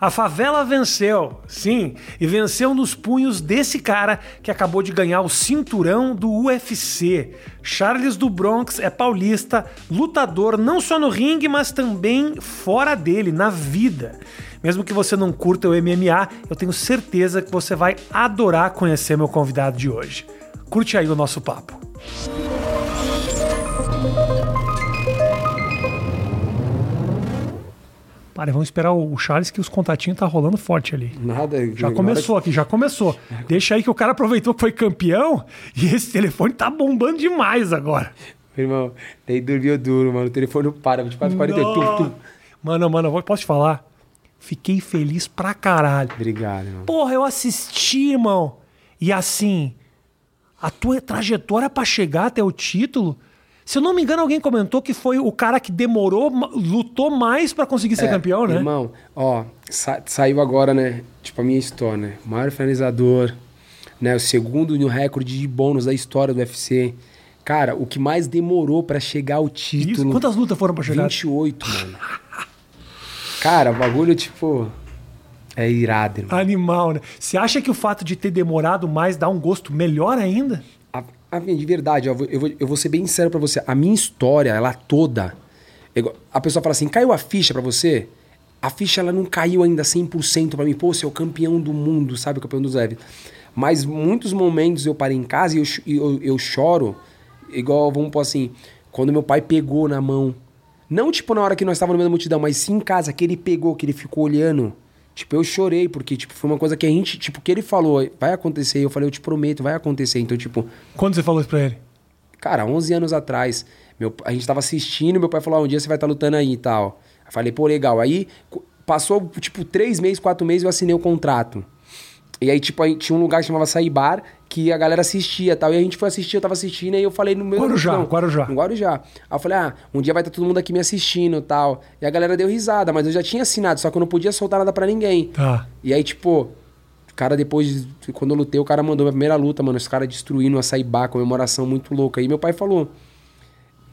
A favela venceu, sim, e venceu nos punhos desse cara que acabou de ganhar o cinturão do UFC. Charles do Bronx é paulista, lutador não só no ringue, mas também fora dele, na vida. Mesmo que você não curta o MMA, eu tenho certeza que você vai adorar conhecer meu convidado de hoje. Curte aí o nosso papo. Para, vamos esperar o Charles que os contatinhos tá rolando forte ali. Nada. Já começou aqui, já começou. Deixa aí que o cara aproveitou que foi campeão e esse telefone tá bombando demais agora. Irmão, daí dormiu duro, mano. O telefone não para, 24, 48. Tum, tum. Mano, mano, eu posso te falar? Fiquei feliz pra caralho. Obrigado, irmão. Porra, eu assisti, irmão. E assim, a tua trajetória pra chegar até o título. Se eu não me engano, alguém comentou que foi o cara que demorou, lutou mais pra conseguir ser campeão, né? É, Irmão, ó, sa- saiu agora, né? Tipo, a minha história, né? O maior finalizador, né? O segundo no recorde de bônus da história do UFC. Cara, o que mais demorou pra chegar ao Isso. título. Quantas lutas foram pra chegar? 28, mano. Cara, o bagulho, tipo. É irado, irmão. Animal, né? Você acha que o fato de ter demorado mais dá um gosto melhor ainda? A, minha, de verdade, eu, vou, eu, vou, eu vou ser bem sincero pra você. A minha história, ela toda. A pessoa fala assim: caiu a ficha pra você? A ficha ela não caiu ainda 100% pra mim. Pô, você é o campeão do mundo, sabe? O campeão dos leves. Mas muitos momentos eu parei em casa e eu, eu, eu choro. Igual, vamos pôr assim, quando meu pai pegou na mão. Não tipo na hora que nós estávamos no meio da multidão, mas sim em casa, que ele pegou, que ele ficou olhando. Tipo, eu chorei, porque tipo, foi uma coisa que a gente, tipo, que ele falou, vai acontecer. Eu falei, eu te prometo, vai acontecer. Então, tipo, Quando você falou isso pra ele? Cara, 11 anos atrás, meu, a gente tava assistindo, meu pai falou, ah, um dia você vai estar lutando aí e tal. Eu falei, pô, legal. Aí passou, tipo, três meses, quatro meses, eu assinei o contrato. E aí, tipo, aí tinha um lugar que chamava Saibar, que a galera assistia e tal. E a gente foi assistir, eu tava assistindo, aí eu falei no meu... Guarujá, não, Guarujá. No Guarujá. Aí eu falei, ah, um dia vai estar todo mundo aqui me assistindo e tal. E a galera deu risada, mas eu já tinha assinado, só que eu não podia soltar nada pra ninguém. Tá. E aí, tipo, o cara depois, de- quando eu lutei, o cara mandou minha primeira luta, mano. Os caras destruindo a Saibá, comemoração muito louca. Aí meu pai falou: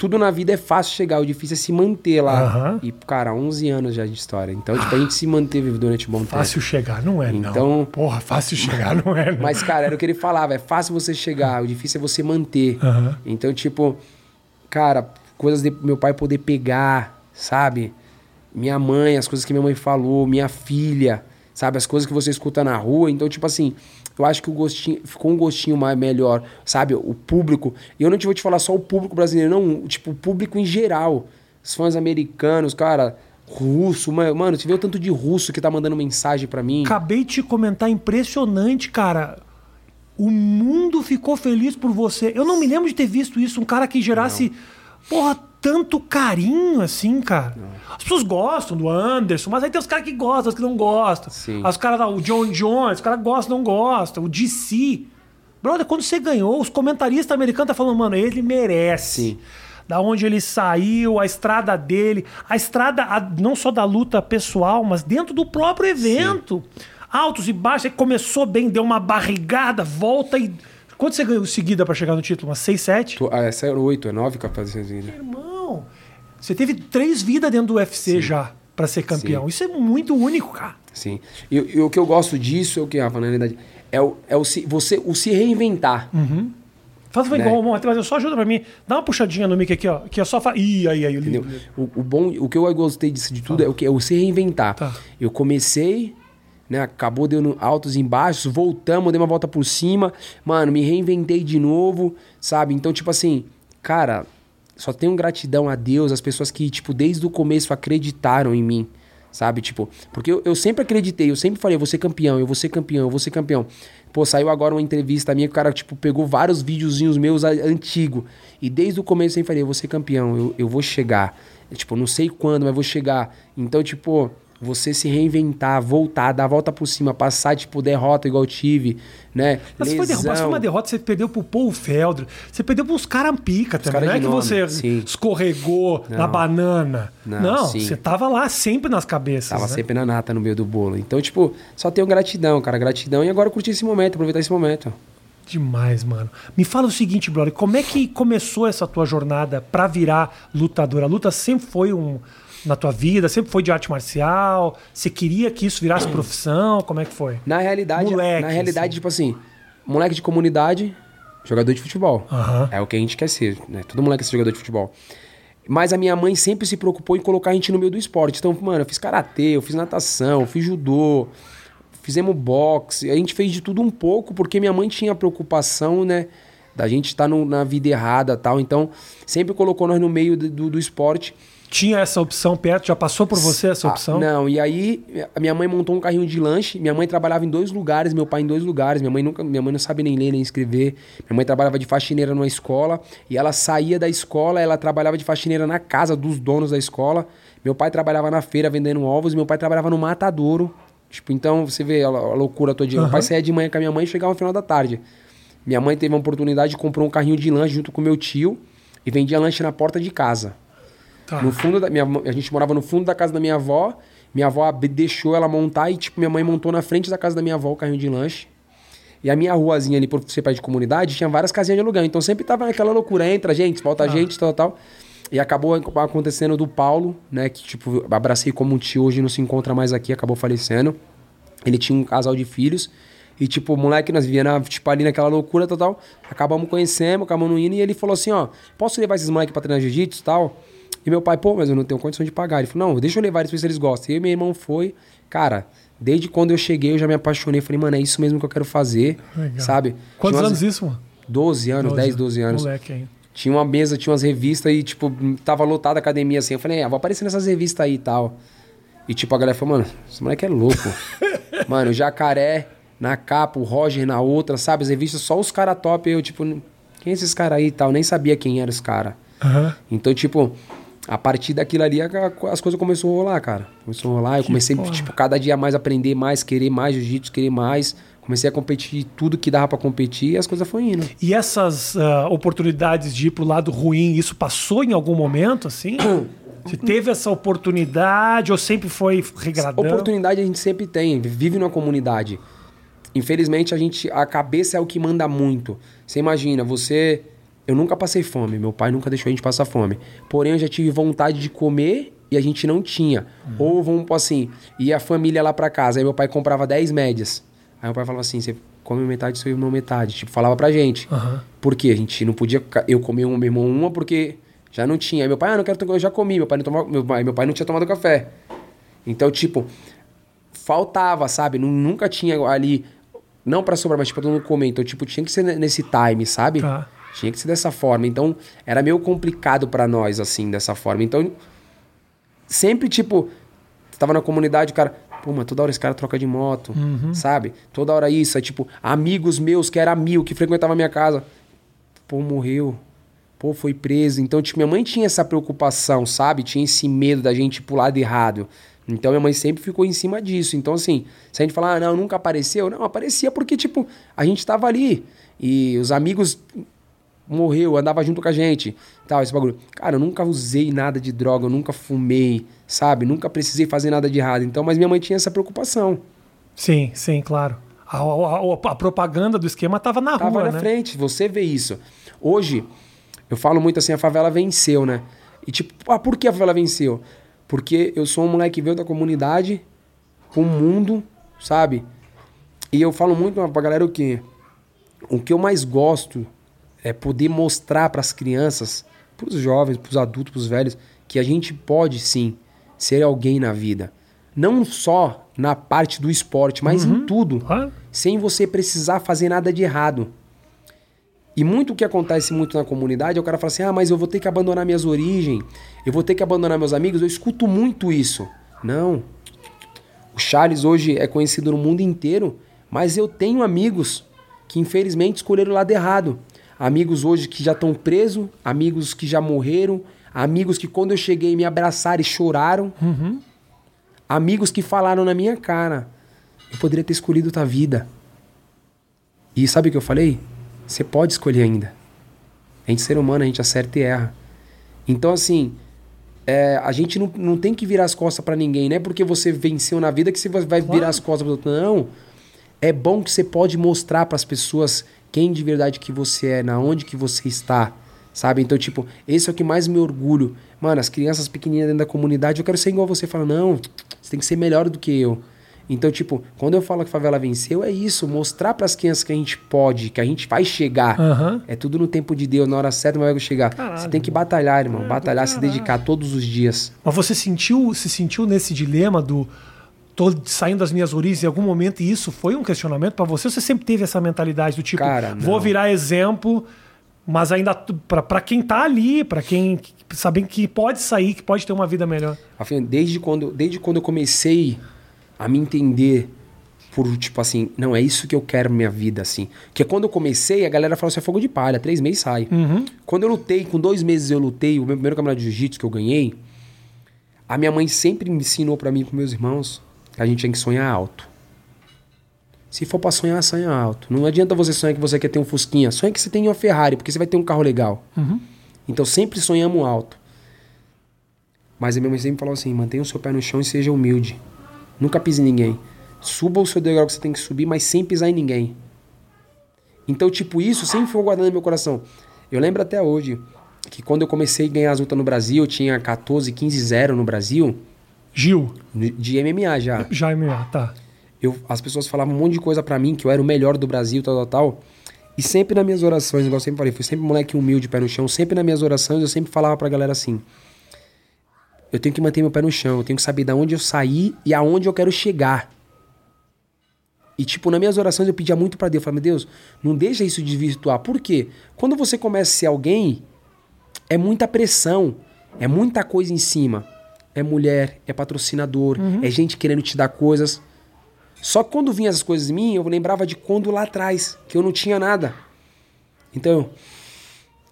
tudo na vida é fácil chegar, o difícil é se manter lá. Aham. E, cara, 11 anos já de história. Então, tipo, a gente se manteve durante um bom tempo. Fácil chegar, não é, não. Então- Porra, fácil chegar, não é, não. Mas, cara, era o que ele falava: é fácil você chegar, o difícil é você manter. Aham. Então, tipo, cara, coisas de meu pai poder pegar, sabe? Minha mãe, as coisas que minha mãe falou, minha filha, sabe? As coisas que você escuta na rua. Então, tipo assim, eu acho que o gostinho ficou um gostinho mais melhor, sabe? O público. E eu não te vou te falar só o público brasileiro, não, tipo, o público em geral. Os fãs americanos, cara, russo, ma- mano, você vê o tanto de russo que tá mandando mensagem pra mim. Acabei de te comentar, impressionante, cara. O mundo ficou feliz por você. Eu não me lembro de ter visto isso. Um cara que gerasse, porra, tanto carinho assim, cara. As pessoas gostam do Anderson, mas aí tem os caras que gostam, os que não gostam. Sim. Os caras lá, o John Jones, os caras gostam, não gostam. O DC. Brother, quando você ganhou, os comentaristas americanos estão falando, mano, ele merece. Sim. Da onde ele saiu, a estrada dele, a estrada a- não só da luta pessoal, mas dentro do próprio evento. Altos e baixos, aí começou bem, deu uma barrigada, volta e. Quanto você ganhou seguida pra chegar no título? Umas 6, 7? Tô- Ah, essa é 8, é 9 capazes. Irmão, você teve três vidas dentro do UFC já pra ser campeão. Isso é muito único, cara. Sim. E, e o que eu gosto disso é o que, Rafa, na realidade, é o, é o se, você o se reinventar. Faz Né? igual, bom, mas só ajuda pra mim. Dá uma puxadinha no mic aqui, ó. Que é só. Fa... Ih, aí, aí. O, o bom, o que eu gostei disso de tudo é o que é o se reinventar. Tá. Eu comecei, né, acabou dando altos e baixos, voltamos, dei uma volta por cima, mano, me reinventei de novo, sabe? Então, tipo assim, cara, só tenho gratidão a Deus, as pessoas que, tipo, desde o começo acreditaram em mim. Sabe, tipo, porque eu, eu sempre acreditei, eu sempre falei, eu vou ser campeão, eu vou ser campeão, eu vou ser campeão. Pô, saiu agora uma entrevista minha que o cara, tipo, pegou vários videozinhos meus antigo. E desde o começo eu sempre falei, eu vou ser campeão, eu, eu vou chegar. Tipo, não sei quando, mas vou chegar. Então, tipo, você se reinventar, voltar, dar a volta por cima, passar, tipo, derrota igual eu tive, né? Mas se foi, foi uma derrota, você perdeu pro Paul Felder. Você perdeu pros caras pica também. cara Não é que nome, você sim. escorregou na banana. Não, Não, você tava lá sempre nas cabeças. Tava né? sempre na nata no meio do bolo. Então, tipo, só tenho gratidão, cara, gratidão. E agora curtir esse momento, aproveitar esse momento. Demais, mano. Me fala o seguinte, brother, como é que começou essa tua jornada pra virar lutador? A luta sempre foi um, na tua vida? Sempre foi de arte marcial? Você queria que isso virasse profissão? Como é que foi? Na realidade, Moleque, na realidade, assim. tipo assim, moleque de comunidade, jogador de futebol. Aham. É o que a gente quer ser, né? Todo moleque quer ser jogador de futebol. Mas a minha mãe sempre se preocupou em colocar a gente no meio do esporte. Então, mano, eu fiz karatê, eu fiz natação, eu fiz judô, fizemos boxe. A gente fez de tudo um pouco, porque minha mãe tinha preocupação, né? Da gente estar no- na vida errada tal. Então, sempre colocou nós no meio do, do- do esporte. Tinha essa opção perto? Já passou por você essa Ah, opção? não, e aí a minha mãe montou um carrinho de lanche. Minha mãe trabalhava em dois lugares, meu pai em dois lugares. Minha mãe nunca, minha mãe não sabe nem ler nem escrever. Minha mãe trabalhava de faxineira numa escola e ela saía da escola, ela trabalhava de faxineira na casa dos donos da escola. Meu pai trabalhava na feira vendendo ovos, meu pai trabalhava no matadouro. Tipo, então você vê a, loucura toda. Meu pai saía de manhã com a minha mãe e chegava no final da tarde. Minha mãe teve uma oportunidade, comprou um carrinho de lanche junto com meu tio e vendia lanche na porta de casa. Tá. No fundo da minha, a gente morava no fundo da casa da minha avó. Minha avó deixou ela montar e tipo minha mãe montou na frente da casa da minha avó o carrinho de lanche. E a minha ruazinha ali por ser pai de comunidade tinha várias casinhas de aluguel. Então sempre tava naquela loucura, entra gente, volta gente, tal, tal. E acabou ac- acontecendo do Paulo, né, que tipo abracei como um tio, hoje não se encontra mais aqui, acabou falecendo. Ele tinha um casal de filhos. E, tipo, o moleque, nós na, tipo, ali naquela loucura total. Acabamos conhecendo, acabamos indo. E ele falou assim, ó, posso levar esses moleques pra treinar jiu-jitsu e tal? E meu pai, pô, mas eu não tenho condição de pagar. Ele falou, não, deixa eu levar eles pra ver se eles gostam. E eu meu irmão foi. Cara, desde quando eu cheguei, eu já me apaixonei. Falei, mano, é isso mesmo que eu quero fazer, Legal. sabe? Quantos Tinha anos umas- isso, mano? 12 anos, 10, 12 anos. Moleque ainda. Tinha uma mesa, tinha umas revistas e, tipo, tava lotada a academia assim. Eu falei, ah, vou aparecer nessas revistas aí e tal. E, tipo, a galera falou, mano, esse moleque é louco. mano, o jacaré na capa, o Roger na outra, sabe? As revistas, só os caras top. Eu, tipo, quem é esses caras aí e tal? Nem sabia quem eram os caras. Aham. Então, tipo, a partir daquilo ali, as coisas começaram a rolar, cara. Começou a rolar. Eu comecei, porra. tipo, cada dia mais aprender mais, querer mais jiu-jitsu, querer mais. Comecei a competir tudo que dava pra competir e as coisas foram indo. E essas ah, oportunidades de ir pro lado ruim, isso passou em algum momento, assim? Você teve essa oportunidade ou sempre foi regradão? Oportunidade a gente sempre tem, vive numa comunidade. Infelizmente, a gente a cabeça é o que manda muito. Você imagina, você eu nunca passei fome, meu pai nunca deixou a gente passar fome. Porém, eu já tive vontade de comer e a gente não tinha. Ou vamos assim, ia a família lá pra casa, aí meu pai comprava 10 médias. Aí meu pai falava assim, você come metade, seu irmão metade, tipo, falava pra gente. Aham. Por quê? A gente não podia eu comer uma, meu irmão uma porque já não tinha. Aí meu pai, ah, não quero, tomar, eu já comi, meu pai não tomava, meu pai, meu pai não tinha tomado café. Então, tipo, faltava, sabe? Nu- Nunca tinha ali não pra sobrar, mas tipo, todo mundo comer. Então, tipo, tinha que ser ne- nesse time, sabe? Tá. Tinha que ser dessa forma. Então, era meio complicado pra nós assim, dessa forma. Então, sempre tipo, tava na comunidade, o cara, pô, mas toda hora esse cara troca de moto, sabe? Toda hora isso, é tipo, amigos meus que era mil, que frequentavam a minha casa, pô, morreu. Pô, foi preso. Então, tipo, minha mãe tinha essa preocupação, sabe? Tinha esse medo da gente pro lado errado. Então, minha mãe sempre ficou em cima disso. Então, assim, se a gente falar, ah, não, nunca apareceu. Não, aparecia porque, tipo, a gente tava ali. E os amigos morreu, andava junto com a gente, tal, esse bagulho. Cara, eu nunca usei nada de droga, eu nunca fumei, sabe? Nunca precisei fazer nada de errado. Então, mas minha mãe tinha essa preocupação. Sim, sim, claro. A, a- a- propaganda do esquema tava na Tava rua, na né? frente, você vê isso. Hoje, eu falo muito assim, a favela venceu, né? E tipo, ah, por que a favela venceu? Porque eu sou um moleque que veio da comunidade pro mundo, sabe? E eu falo muito pra galera o quê? O que eu mais gosto é poder mostrar pras crianças, pros jovens, pros adultos, pros velhos, que a gente pode sim ser alguém na vida. Não só na parte do esporte, mas em tudo Claro. sem você precisar fazer nada de errado. E muito o que acontece muito na comunidade é o cara fala assim: ah, mas eu vou ter que abandonar minhas origens, eu vou ter que abandonar meus amigos. Eu escuto muito isso. Não. O Charles hoje é conhecido no mundo inteiro, mas eu tenho amigos que infelizmente escolheram o lado errado. Amigos hoje que já estão presos, amigos que já morreram, amigos que quando eu cheguei me abraçaram e choraram. Amigos que falaram na minha cara: eu poderia ter escolhido tua vida. E sabe o que eu falei? Você pode escolher ainda. A gente é ser humano, a gente acerta e erra. Então, assim, é, a gente não, não tem que virar as costas pra ninguém. Não é porque você venceu na vida que você vai virar as costas pro outro. Não. É bom que você pode mostrar pras pessoas quem de verdade que você é, na onde que você está, Sabe? Então, tipo, esse é o que mais me orgulho. Mano, as crianças pequenininhas dentro da comunidade, eu quero ser igual você. Fala, não, você tem que ser melhor do que eu. Então, tipo, quando eu falo que a favela venceu, é isso, mostrar para as crianças que a gente pode, que a gente vai chegar. Aham. É tudo no tempo de Deus, na hora certa, mas vai chegar. Caralho. Você tem que batalhar, irmão. É, batalhar, se dedicar todos os dias. Mas você sentiu, se sentiu nesse dilema do tô saindo das minhas origens em algum momento e isso foi um questionamento pra você? Você sempre teve essa mentalidade do tipo, Cara, vou virar exemplo, mas ainda pra- pra quem tá ali, pra quem sabendo que pode sair, que pode ter uma vida melhor. Afinal, desde quando, desde quando eu comecei a me entender por, tipo assim, não, é isso que eu quero na minha vida, assim. Porque quando eu comecei, a galera falou assim, é fogo de palha, três meses sai. Quando eu lutei, com dois meses eu lutei, o meu primeiro campeonato de jiu-jitsu que eu ganhei, a minha mãe sempre me ensinou pra mim pros meus irmãos que a gente tinha que sonhar alto. Se for pra sonhar, sonha alto. Não adianta você sonhar que você quer ter um Fusquinha. Sonha que você tem uma Ferrari, porque você vai ter um carro legal. Então sempre sonhamos alto. Mas a minha mãe sempre falou assim: mantenha o seu pé no chão e seja humilde. Nunca pise em ninguém. Suba o seu degrau que você tem que subir, mas sem pisar em ninguém. Então, tipo, isso sempre foi guardado no meu coração. Eu lembro até hoje que quando eu comecei a ganhar as lutas no Brasil, eu tinha 14, 15, 0 no Brasil, Gil, de MMA já. já melhor, tá. Eu, as pessoas falavam um monte de coisa pra mim, que eu era o melhor do Brasil, tal, tal, tal. E sempre nas minhas orações, igual eu sempre falei, fui sempre moleque humilde, pé no chão. Sempre nas minhas orações, eu sempre falava pra galera assim: eu tenho que manter meu pé no chão, eu tenho que saber da onde eu saí e aonde eu quero chegar. E, tipo, nas minhas orações eu pedia muito pra Deus. Eu falava, meu Deus, não deixa isso desvirtuar. Por quê? Quando você começa a ser alguém, é muita pressão, é muita coisa em cima. É mulher, é patrocinador, é gente querendo te dar coisas. Só que quando vinha essas coisas em mim, eu lembrava de quando lá atrás, que eu não tinha nada. Então,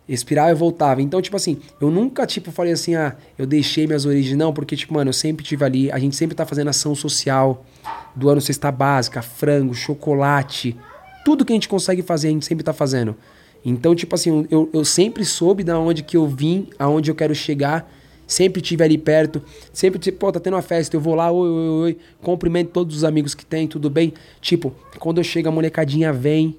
expirava e voltava. Então, tipo assim, eu nunca, tipo, falei assim, ah, eu deixei minhas origens. Não, porque, tipo, mano, eu sempre tive ali, a gente sempre tá fazendo ação social, doando cesta básica, frango, chocolate, tudo que a gente consegue fazer, a gente sempre tá fazendo. Então, tipo assim, eu, eu sempre soube da onde que eu vim, aonde eu quero chegar, sempre tive ali perto, sempre, tipo, pô, tá tendo uma festa, eu vou lá, oi, oi, oi, cumprimento todos os amigos que tem, tudo bem? Tipo, quando eu chego, a molecadinha vem,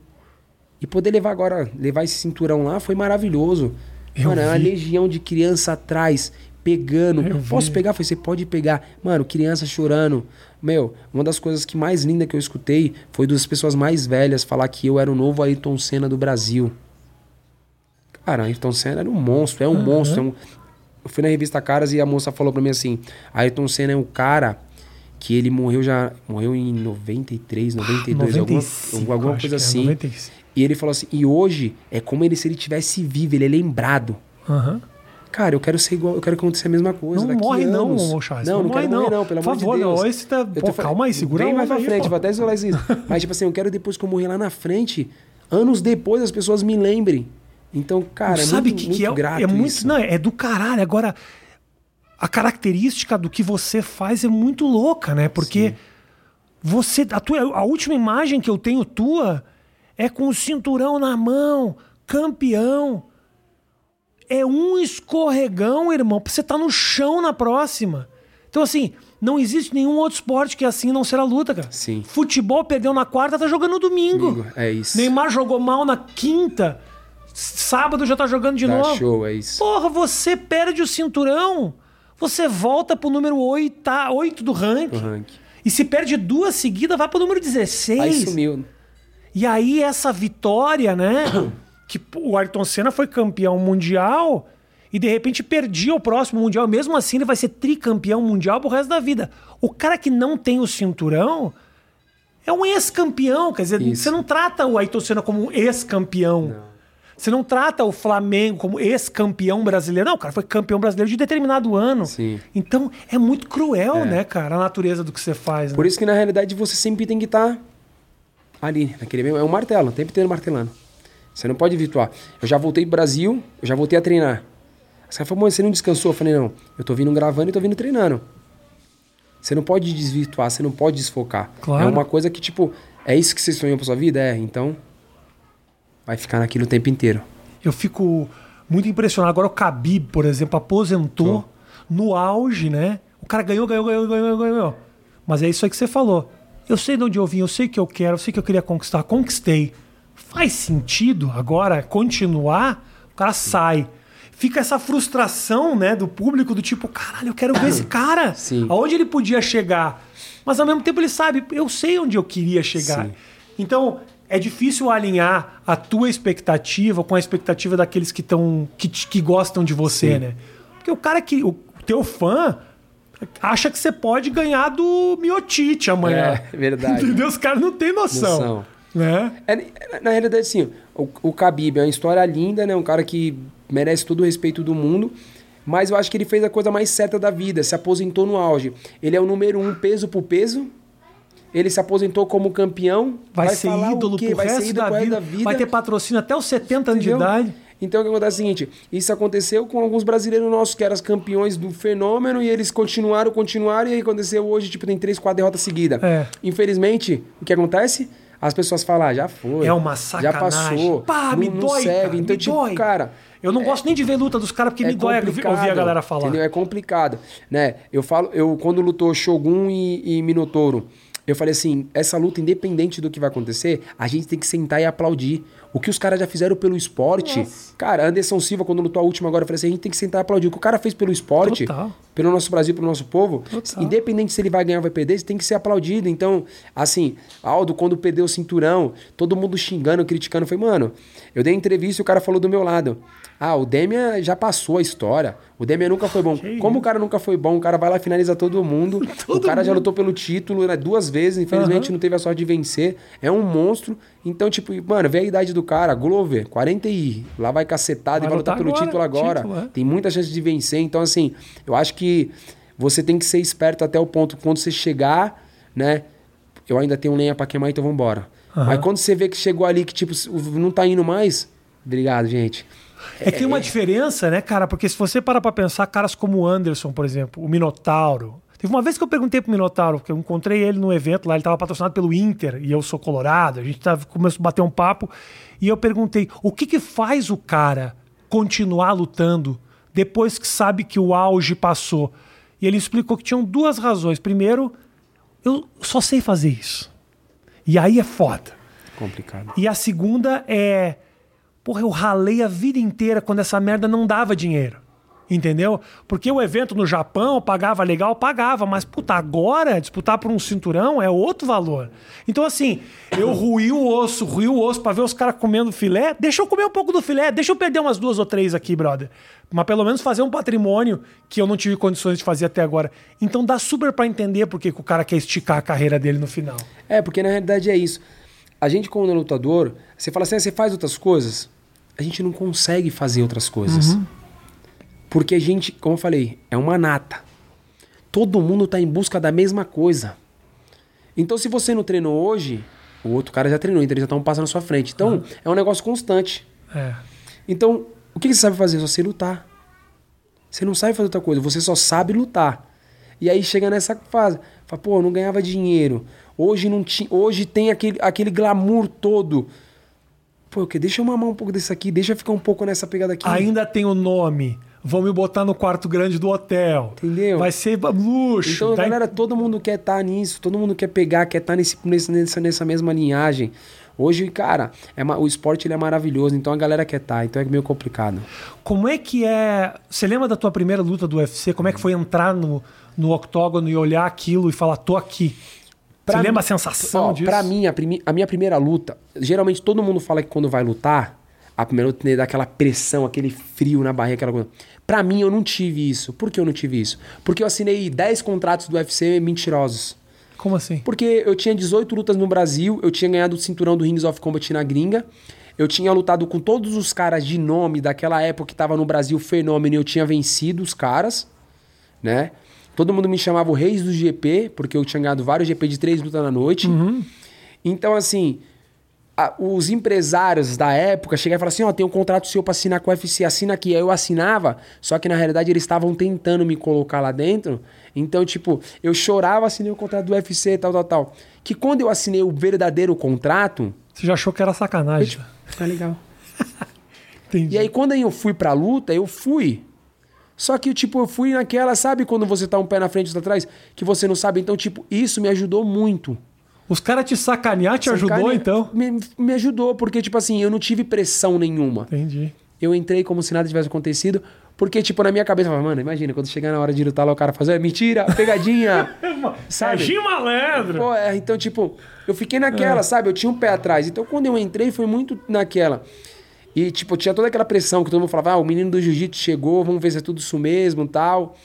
e poder levar agora, levar esse cinturão lá foi maravilhoso. Eu Mano, é uma vi. legião de criança atrás, pegando. Eu Posso vi. pegar? Falei, você pode pegar. Mano, criança chorando. Meu, uma das coisas que mais linda que eu escutei foi das pessoas mais velhas falar que eu era o novo Ayrton Senna do Brasil. Cara, Ayrton Senna era um monstro, é um monstro. é um- Eu fui na revista Caras e a moça falou pra mim assim: Ayrton Senna é um cara que ele morreu já. Morreu em 93, 92, 95, alguma, alguma coisa é, assim. 95. E ele falou assim: e hoje é como ele se ele tivesse vivo, ele é lembrado. Aham. Cara, eu quero ser igual, eu quero que aconteça a mesma coisa. Não morre não, anos. ô Charles. Não, Não não, morre não. não, pelo Por amor favor, de Deus. não, esse tá- pô, tô calma aí, segura Bem a mais pra aí, frente, pô. vou até isolar isso. Mas, tipo assim, eu quero depois que eu morrer lá na frente, anos depois as pessoas me lembrem. Então, cara, é Sabe muito, que, muito que é, grato é muito, isso. não, é do caralho. Agora, a característica do que você faz é muito louca, né? Porque você, a, tua, a última imagem que eu tenho tua é com o cinturão na mão, campeão. É um escorregão, irmão, pra você tá no chão na próxima. Então, assim, não existe nenhum outro esporte que assim não será luta, cara. Sim. Futebol perdeu na quarta, tá jogando no domingo. Domingo, é isso. Neymar jogou mal na quinta. Sábado já tá jogando de Dá novo. show, é isso. Porra, você perde o cinturão. Você volta pro número 8, 8 do ranking. Do ranking. E se perde duas seguidas, vai pro número 16. Aí sumiu. E aí essa vitória, né? que o Ayrton Senna foi campeão mundial e de repente perdia o próximo mundial. Mesmo assim, ele vai ser tricampeão mundial pro resto da vida. O cara que não tem o cinturão é um ex-campeão. Quer dizer, Isso. você não trata o Ayrton Senna como um ex-campeão. Você não trata o Flamengo como ex-campeão brasileiro. Não, o cara foi campeão brasileiro de determinado ano. Sim. Então é muito cruel, É. né, cara, a natureza do que você faz. né? Por isso que na realidade você sempre tem que estar ali, naquele mesmo. É um martelo, o tempo inteiro martelando. Você não pode virtuar. Eu já voltei pro Brasil, eu já voltei a treinar. Os caras falaram, "Mano, você não descansou? Eu falei, não, eu tô vindo gravando e tô vindo treinando. Você não pode desvirtuar, você não pode desfocar. Claro. É uma coisa que, tipo, é isso que você sonhou pra sua vida? É, então. Vai ficar naquilo o tempo inteiro. Eu fico muito impressionado. Agora o Khabib, por exemplo, aposentou no auge, né? O cara ganhou, ganhou, ganhou, ganhou, ganhou. Mas é isso aí que você falou. Eu sei de onde eu vim, eu sei o que eu quero, eu sei que eu queria conquistar, conquistei. Faz sentido agora continuar? O cara sai. Fica essa frustração, né, do público, do tipo, caralho, eu quero ver esse cara. Sim. Aonde ele podia chegar. Mas ao mesmo tempo ele sabe, eu sei onde eu queria chegar. Sim. Então, é difícil alinhar a tua expectativa com a expectativa daqueles que estão que, que gostam de você, Sim. né? Porque o cara que o teu fã acha que você pode ganhar do Miotite amanhã. É, verdade. Entendeu? Os caras não têm noção. Noção. Né? É, na realidade, assim, o, o Khabib é uma história linda, né? Um cara que merece todo o respeito do mundo. Mas eu acho que ele fez a coisa mais certa da vida. Se aposentou no auge. Ele é o número um peso por peso. Ele se aposentou como campeão. Vai, ser falar o ídolo pro vai resto ser ídolo da, pro resto vida, Vai ter patrocínio até os 70 anos de Entendeu? idade. Então o que acontece é o seguinte: isso aconteceu com alguns brasileiros nossos que eram campeões do fenômeno e eles continuaram, continuaram, e aí aconteceu hoje, tipo, tem três, quatro derrotas seguidas. É. Infelizmente, o que acontece? As pessoas falam, ah, já foi. É uma Já sacanagem. passou. Pá, não, me não dói, serve. cara, então, tipo, dói. cara. Eu não gosto nem de ver luta dos caras porque é me dói ouvir a galera falar. Entendeu? É complicado, né? Eu falo, eu quando lutou Shogun e, e Minotouro, eu falei assim, essa luta independente do que vai acontecer, a gente tem que sentar e aplaudir. O que os caras já fizeram pelo esporte, cara, Anderson Silva quando lutou a última agora, eu falei assim, a gente tem que sentar e aplaudir. O que o cara fez pelo esporte, Total. pelo nosso Brasil, pelo nosso povo, Total. independente se ele vai ganhar ou vai perder, tem que ser aplaudido. Então, assim, Aldo, quando perdeu o cinturão, todo mundo xingando, criticando, foi, mano, eu dei entrevista e o cara falou do meu lado. Ah, o Demian já passou a história. O Demian nunca foi bom. Que Como o cara nunca foi bom, o cara vai lá e finaliza todo mundo. o Todo cara já mundo. lutou pelo título né, duas vezes, infelizmente Aham. não teve a sorte de vencer. É um monstro. Então, tipo, mano, vê a idade do cara, Glover, 40 e lá vai cacetado Vai e vai lutar lutar pelo agora, título agora. título, é. Tem muita chance de vencer. Então, assim, eu acho que você tem que ser esperto até o ponto quando você chegar, né? Eu ainda tenho lenha pra queimar, então vambora. Aham. Mas quando você vê que chegou ali, que tipo, não tá indo mais, obrigado, gente. É que tem uma diferença, né, cara? Porque se você parar pra pensar, caras como o Anderson, por exemplo, o Minotauro. Teve uma vez que eu perguntei pro Minotauro, porque eu encontrei ele num evento lá, ele tava patrocinado pelo Inter, e eu sou colorado, a gente tava, começou a bater um papo, e eu perguntei, o que que faz o cara continuar lutando depois que sabe que o auge passou? E ele explicou que tinham duas razões. Primeiro, eu só sei fazer isso. E aí é foda. Complicado. E a segunda é. Porra, eu ralei a vida inteira quando essa merda não dava dinheiro. Entendeu? Porque o evento no Japão pagava legal, pagava, mas puta, agora disputar por um cinturão é outro valor. Então, assim, eu ruí o osso, ruí o osso pra ver os caras comendo filé. Deixa eu comer um pouco do filé, deixa eu perder umas duas ou três aqui, brother. Mas pelo menos fazer um patrimônio que eu não tive condições de fazer até agora. Então dá super pra entender por que que o cara quer esticar a carreira dele no final. É, porque na realidade é isso. A gente, como é lutador, você fala assim, ah, você faz outras coisas? A gente não consegue fazer outras coisas. Porque a gente, como eu falei, é uma nata. Todo mundo tá em busca da mesma coisa. Então, se você não treinou hoje, o outro cara já treinou, então eles já estão passando na sua frente. Então, é um negócio constante. É. Então, o que você sabe fazer? Só sei lutar. Você não sabe fazer outra coisa, você só sabe lutar. E aí chega nessa fase, fala, pô, eu não ganhava dinheiro. Hoje não tinha, hoje tem aquele, aquele glamour todo. Pô, o quê? Deixa eu mamar um pouco desse aqui, deixa eu ficar um pouco nessa pegada aqui. Ainda tem o nome. Vão me botar no quarto grande do hotel. Entendeu? Vai ser luxo. Então, tá? galera, todo mundo quer estar nisso, todo mundo quer pegar, quer estar nesse, nesse- nessa, nessa mesma linhagem. Hoje, cara, é, o esporte ele é maravilhoso, então a galera quer estar, então é meio complicado. Como é que é. Você lembra da tua primeira luta do UFC? Como é que foi entrar no, no octógono e olhar aquilo e falar, tô aqui? Pra Você mim- lembra a sensação Ó, disso? Pra mim, a, a minha primeira luta, geralmente todo mundo fala que quando vai lutar, a primeira luta dar aquela pressão, aquele frio na barriga, aquela coisa. Pra mim, eu não tive isso. Por que eu não tive isso? Porque eu assinei 10 contratos do UFC mentirosos. Como assim? Porque eu tinha 18 lutas no Brasil, eu tinha ganhado o cinturão do Rings of Combat na gringa, eu tinha lutado com todos os caras de nome daquela época que tava no Brasil fenômeno e eu tinha vencido os caras, né? Todo mundo me chamava o Reis do GP, porque eu tinha ganhado vários GP de três lutas na noite. Então, assim, a- os empresários da época chegavam e falavam assim: ó, tem um contrato seu pra assinar com o UFC, assina aqui. Aí eu assinava, só que na realidade eles estavam tentando me colocar lá dentro. Então, tipo, eu chorava, assinei o contrato do UFC, tal, tal, tal. Que quando eu assinei o verdadeiro contrato, Você já achou que era sacanagem? tá legal. Entendi. E aí, quando eu fui pra luta, eu fui. Só que, tipo, eu fui naquela, sabe quando você tá um pé na frente e outro atrás? Que você não sabe. Então, tipo, isso me ajudou muito. Os caras te sacanear te ajudou, então? Me, me ajudou, porque, tipo assim, eu não tive pressão nenhuma. Entendi. eu entrei como se nada tivesse acontecido. Porque, tipo, na minha cabeça, eu falava, mano, imagina, quando chegar na hora de lutar lá, o cara fazer, mentira, pegadinha. sabe? Serginho Malandro. Pô, é, então, tipo, eu fiquei naquela, sabe? Eu tinha um pé atrás. Então, quando eu entrei, foi muito naquela. E, tipo, tinha toda aquela pressão que todo mundo falava, ah, o menino do jiu-jitsu chegou, vamos ver se é tudo isso mesmo tal.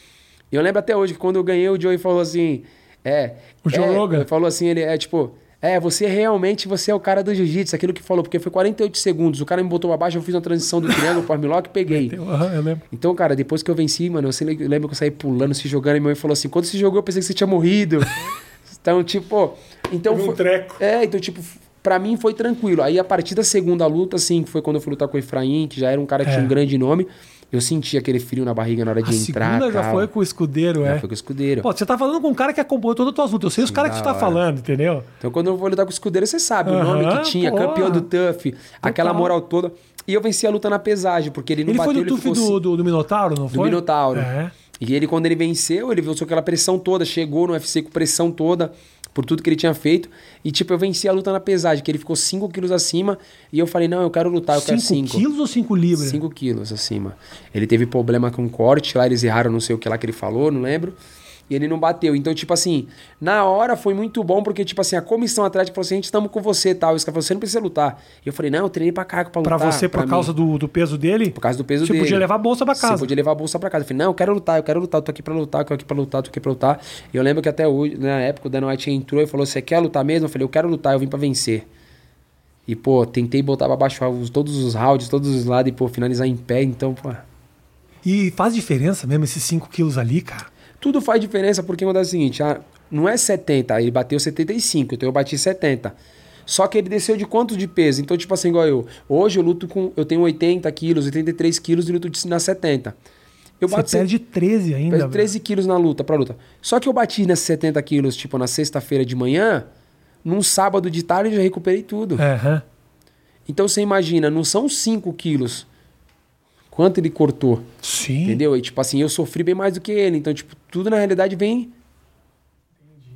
E eu lembro até hoje que quando eu ganhei, o Joey falou assim, é... O Joe é, Rogan? Falou assim, ele é tipo... É, você realmente, você é o cara do jiu-jitsu, aquilo que falou, porque foi 48 segundos, o cara me botou abaixo, eu fiz uma transição do triângulo pro armlock e peguei. Aham, eu lembro. Então, cara, depois que eu venci, mano, eu lembro que eu saí pulando, se jogando, e minha mãe falou assim: quando você jogou, eu pensei que você tinha morrido. então, tipo. Então um foi- treco. É, então, tipo, pra mim foi tranquilo. Aí, a partir da segunda luta, assim, que foi quando eu fui lutar com o Efraim, que já era um cara que É. tinha um grande nome, eu senti aquele frio na barriga na hora de A entrar. segunda já foi com o escudeiro, Já é. foi com o escudeiro. Pô, você tá falando com um cara que acompanhou todas as tuas lutas. Eu sei os caras que você tá hora. falando, entendeu? Então, quando eu vou lutar com o escudeiro, você sabe o nome que tinha, porra. campeão do TUF, aquela moral toda. E eu venci a luta na pesagem, porque ele não Ele foi bateu, no ele TUF ficou do, do, do Minotauro, não do foi? Minotauro. É. E ele, quando ele venceu, ele venceu aquela pressão toda, chegou no UFC com pressão toda, por tudo que ele tinha feito. E, tipo, eu venci a luta na pesagem, que ele ficou 5 quilos acima. E eu falei, não, eu quero lutar, eu quero 5 5. quilos ou 5 libras? 5 quilos acima. Ele teve problema com corte, lá eles erraram não sei o que lá que ele falou, não lembro. E ele não bateu. Então, tipo assim, na hora foi muito bom, porque, tipo assim, a comissão atlética falou assim: a gente estamos com você e tal. E os caras você não precisa lutar. E eu falei, não, eu treinei pra caraca pra Pra lutar. você, por pra causa do, do peso dele? Por causa do peso Você dele. podia levar a bolsa pra casa. Você podia levar a bolsa pra casa. Eu falei, não, eu quero lutar, eu quero lutar, eu tô aqui pra lutar, eu tô aqui pra lutar, eu tô aqui pra lutar. E eu lembro que até hoje, na época, o Dan White entrou e falou, você quer lutar mesmo? Eu falei, eu quero lutar, eu vim pra vencer. E, pô, tentei botar pra baixo os- todos os rounds, todos os lados e, pô, finalizar em pé. Então, pô, E faz diferença mesmo esses 5 quilos ali, cara? Tudo faz diferença porque acontece o seguinte, ah, não é 70, ele bateu 75, então eu bati 70. Só que ele desceu de quanto de peso? Então, tipo assim, igual eu. Hoje eu luto com. Eu tenho 80 quilos, 83 quilos e luto na 70. Eu Você bato perde 13 ainda. Perdi velho. 13 quilos na luta, pra luta. Só que eu bati nesses 70 quilos, tipo, na sexta-feira de manhã, num sábado de tarde eu já recuperei tudo. Aham. Então você imagina, não são 5 quilos. Quanto ele cortou, Sim. entendeu? E tipo assim, eu sofri bem mais do que ele. Então, tipo, tudo na realidade vem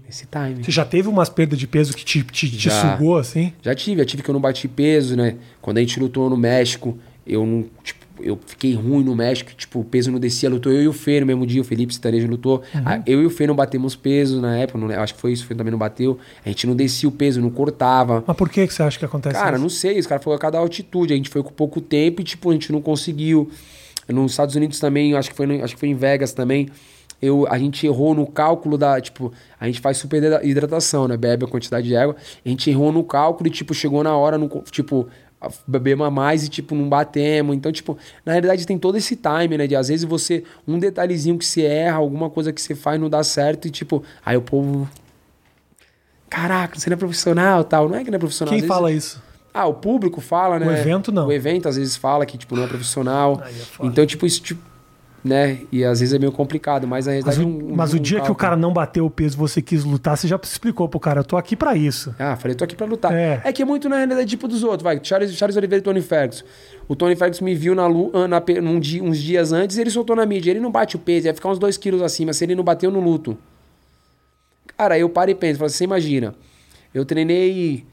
esse time. Você já teve umas perdas de peso que te, te, te Já. sugou, assim? Já tive, já tive que eu não bati peso, né? Quando a gente lutou no México, eu não, tipo, eu fiquei ruim no México, tipo, o peso não descia, lutou eu e o Fê no mesmo dia, o Felipe Citarejo lutou. Ah, Eu e o Fê não batemos peso na época, não, acho que foi isso, o Fê também não bateu. A gente não descia o peso, não cortava. Mas por que, que você acha que acontece Cara, isso? não sei, os caras foram a cada altitude, a gente foi com pouco tempo e, tipo, a gente não conseguiu. Nos Estados Unidos também, acho que foi, no- acho que foi em Vegas também. Eu, a gente errou no cálculo da, tipo, a gente faz super hidra- hidratação, né? Bebe a quantidade de água. A gente errou no cálculo e, tipo, chegou na hora, co- tipo, a- bebemos a mais e, tipo, não batemos. Então, tipo, na realidade tem todo esse time, né? De às vezes você, um detalhezinho que você erra, alguma coisa que você faz não dá certo e, tipo, aí o povo. Caraca, você não é profissional tal. Não é que não é profissional. Quem vezes- fala isso? ah, o público fala, né? O evento, não. O evento às vezes fala que, tipo, não é profissional. É então, tipo, isso, tipo, né? E às vezes é meio complicado, mas na Mas, realidade o, é um- mas um o dia que o cara não bateu o peso você quis lutar, você já explicou pro cara, eu tô aqui pra isso. Ah, falei, tô aqui pra lutar. É. É, que é muito na realidade tipo dos outros, vai. Charles, Charles Oliveira e Tony Ferguson. O Tony Ferguson me viu na, ah, na, num dia, uns dias antes ele soltou na mídia. Ele não bate o peso, ia ficar uns 2 quilos acima. Se ele não bateu no luto. Cara, eu paro e penso, falo assim, você imagina. Eu treinei.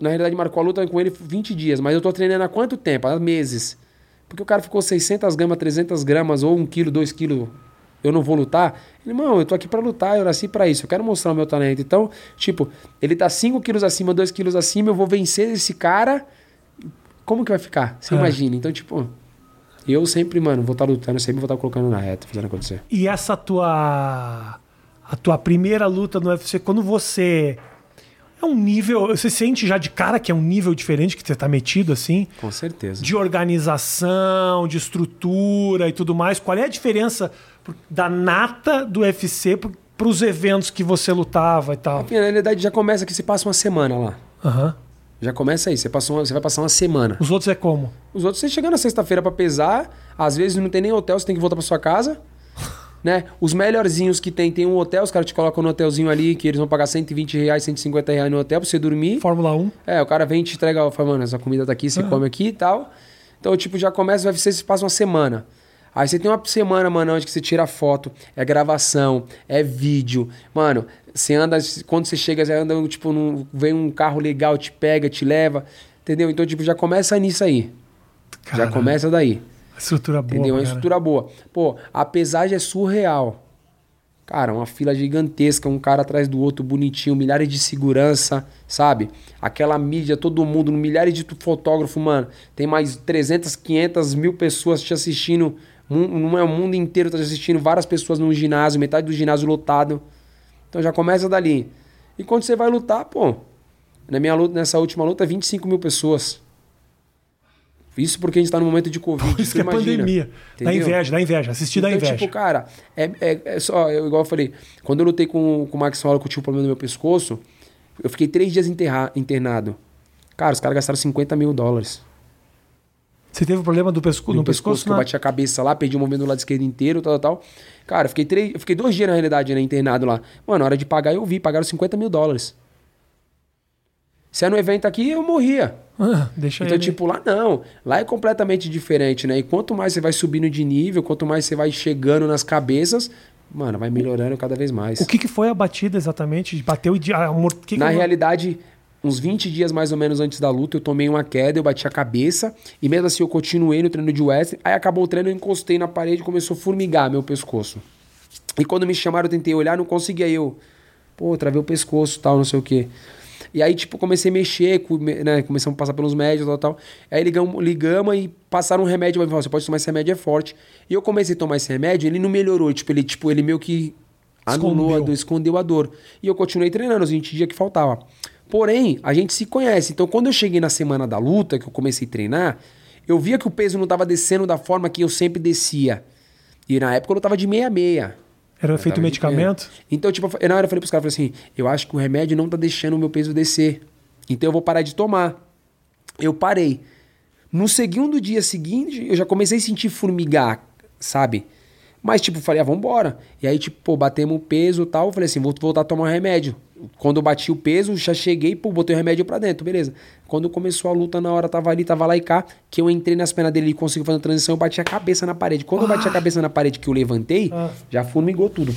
Na realidade, marcou a luta com ele 20 dias, mas eu tô treinando há quanto tempo? Há meses. Porque o cara ficou 600 gramas, 300 gramas, ou 1 quilo, 2 quilos. Eu não vou lutar? Ele, irmão, eu tô aqui pra lutar, eu nasci pra isso, eu quero mostrar o meu talento. Então, tipo, ele tá 5 quilos acima, 2 quilos acima, eu vou vencer esse cara. Como que vai ficar? Você É. imagina. Então, tipo, eu sempre, mano, vou estar lutando, eu sempre vou estar colocando na reta, fazendo acontecer. E essa tua a tua primeira luta no UFC, quando você é um nível, você sente já de cara que é um nível diferente que você tá metido assim, Com certeza. de organização, de estrutura e tudo mais. Qual é a diferença da nata do UFC para os eventos que você lutava e tal? Na realidade, já começa que você passa uma semana lá. Aham. Já começa aí, você, passou uma- você vai passar uma semana. Os outros é como? Os outros, você chega na sexta-feira pra pesar, às vezes não tem nem hotel, você tem que voltar pra sua casa. Né? Os melhorzinhos que tem, tem um hotel, os caras te colocam no hotelzinho ali, que eles vão pagar 120 reais, 150 reais no hotel pra você dormir. Fórmula 1. É, o cara vem e te entrega, fala, mano, essa comida tá aqui, você come aqui e tal. Então, tipo, já começa, vai ser, você passa uma semana. Aí você tem uma semana, mano, onde que você tira foto, é gravação, é vídeo. Mano, você anda, quando você chega, você anda, tipo, num, vem um carro legal, te pega, te leva, entendeu? Então, tipo, já começa nisso aí. Já Caralho. começa daí. Estrutura boa. Entendeu? Uma cara. estrutura boa. Pô, a pesagem é surreal. Cara, uma fila gigantesca, um cara atrás do outro, bonitinho, milhares de segurança, sabe? Aquela mídia, todo mundo, milhares de fotógrafos, mano. Tem mais 300, 500 mil pessoas te assistindo. Não é o mundo inteiro tá te assistindo. Várias pessoas no ginásio, metade do ginásio lotado. Então já começa dali. E quando você vai lutar, pô, na minha luta, nessa última luta, 25 mil pessoas. Isso porque a gente tá no momento de Covid. Por isso que é imagina. pandemia. Dá Entendeu? inveja, dá inveja. Assistir dá Então, inveja. tipo, cara, é, é, é só, eu, igual eu falei, quando eu lutei com, com o Max Hall, que eu tinha um problema no meu pescoço, eu fiquei três dias enterra, internado. Cara, os caras gastaram 50 mil dólares. Você teve um problema do pesco... no, no pescoço? pescoço, que eu bati a cabeça lá, perdi o movimento do lado esquerdo inteiro, tal, tal, tal. Cara, eu fiquei, três, eu fiquei dois dias na realidade, né, internado lá. Mano, na hora de pagar eu vi, pagaram 50 mil dólares. Se é no evento aqui, eu morria. Ah, deixa Então, ele. tipo, lá não. Lá é completamente diferente, né? E quanto mais você vai subindo de nível, quanto mais você vai chegando nas cabeças, mano, vai melhorando cada vez mais. O que, que foi a batida exatamente? Bateu e... Amor... que Na realidade, uns 20 dias mais ou menos antes da luta, eu tomei uma queda, eu bati a cabeça, e mesmo assim eu continuei no treino de wrestling. Aí acabou o treino, eu encostei na parede e começou a formigar meu pescoço. E quando me chamaram, eu tentei olhar, não conseguia eu. Pô, travei o pescoço tal, não sei o quê. E aí, tipo, comecei a mexer, né? Começamos a passar pelos médicos, tal, tal. Aí ligamos, ligamos e passaram um remédio. Falar, você pode tomar esse remédio, é forte. E eu comecei a tomar esse remédio, ele não melhorou. Tipo, ele, tipo, ele meio que anulou a Escondeu. dor, escondeu a dor. E eu continuei treinando os 20 dias que faltava. Porém, a gente se conhece. Então, quando eu cheguei na semana da luta, que eu comecei a treinar, eu via que o peso não estava descendo da forma que eu sempre descia. E na época eu lutava de meia-meia. Era feito medicamento? Então, tipo, eu- na hora eu falei pros caras, falei assim, eu acho que o remédio não tá deixando o meu peso descer. Então eu vou parar de tomar. Eu parei. No segundo dia seguinte, eu já comecei a sentir formigar, sabe? Mas, tipo, falei, ah, vambora. E aí, tipo, pô, batemos o peso e tal. Eu falei assim, vou voltar a tomar um remédio. Quando eu bati o peso, já cheguei, pô, botei o remédio pra dentro, beleza. Quando começou a luta, na hora tava ali, tava lá e cá, que eu entrei nas pernas dele e consegui fazer a transição, eu bati a cabeça na parede. Quando eu bati a cabeça na parede que eu levantei, Ah. já formigou tudo.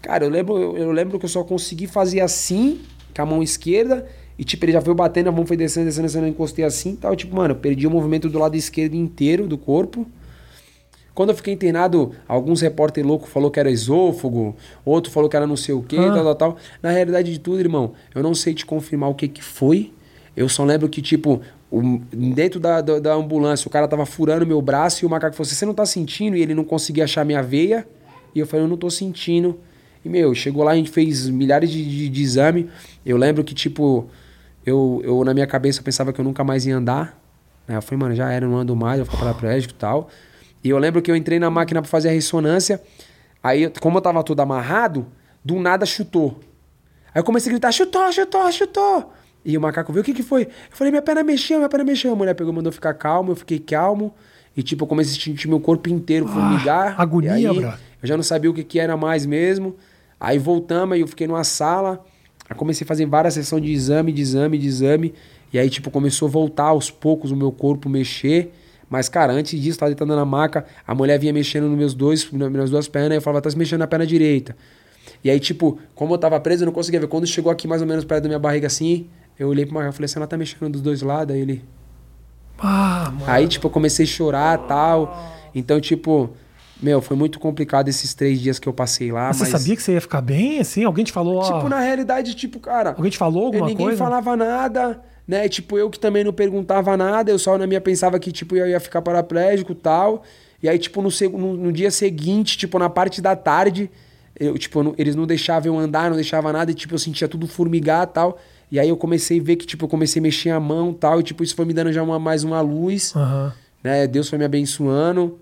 Cara, eu lembro, eu, eu lembro que eu só consegui fazer assim, com a mão esquerda, e tipo, ele já foi batendo, a mão foi descendo, descendo, descendo, eu encostei assim e tal. Tipo, mano, eu perdi o movimento do lado esquerdo inteiro do corpo. Quando eu fiquei internado, alguns repórter louco falou que era esôfago, outro falou que era não sei o que, Ah. tal, tal, tal. Na realidade de tudo, irmão, eu não sei te confirmar o que que foi. Eu só lembro que, tipo, o- dentro da, da, da ambulância, o cara tava furando meu braço e o macaco falou assim, você não tá sentindo? E ele não conseguia achar minha veia. E eu falei, eu não tô sentindo. E, meu, chegou lá, a gente fez milhares de, de, de exame. Eu lembro que, tipo, eu, eu na minha cabeça eu pensava que eu nunca mais ia andar. Aí eu falei, mano, já era, não ando mais, eu vou ficar paraplégico e tal. E eu lembro que eu entrei na máquina pra fazer a ressonância. Aí, como eu tava todo amarrado, do nada chutou. Aí eu comecei a gritar, chutou, chutou, chutou. E o macaco viu, o que que foi? Eu falei, minha perna mexeu, minha perna mexeu. A mulher pegou, mandou ficar calmo, eu fiquei calmo. E tipo, eu comecei a sentir meu corpo inteiro formigar. agonia, e aí, bro. Eu já não sabia o que que era mais mesmo. Aí voltamos, aí eu fiquei numa sala. Aí comecei a fazer várias sessões de exame, de exame, de exame. E aí, tipo, começou a voltar aos poucos o meu corpo mexer. Mas, cara, antes disso, tava deitando na maca, a mulher vinha mexendo nos meus dois, nas minhas duas pernas, eu falava, tá se mexendo na perna direita. E aí, tipo, como eu tava preso, eu não conseguia ver. Quando chegou aqui mais ou menos perto da minha barriga assim, eu olhei pro macaco e falei assim, ela tá mexendo dos dois lados. Aí ele. Ah, mano. Aí, tipo, eu comecei a chorar tal. Então, tipo, meu, foi muito complicado esses três dias que eu passei lá. Mas Mas, Você sabia que você ia ficar bem, assim? Alguém te falou, ó... Tipo, na realidade, tipo, cara. Alguém te falou alguma ninguém coisa? falava nada, né? Tipo, eu que também não perguntava nada, eu só na minha pensava que, tipo, eu ia ficar paraplégico e tal. E aí, tipo, no, no, no dia seguinte, tipo, na parte da tarde, eu, tipo, eu não- eles não deixavam eu andar, não deixavam nada, e, tipo, eu sentia tudo formigar e tal. E aí eu comecei a ver que, tipo, eu comecei a mexer a mão e tal, e, tipo, isso foi me dando já uma, mais uma luz Aham. né? Deus foi me abençoando.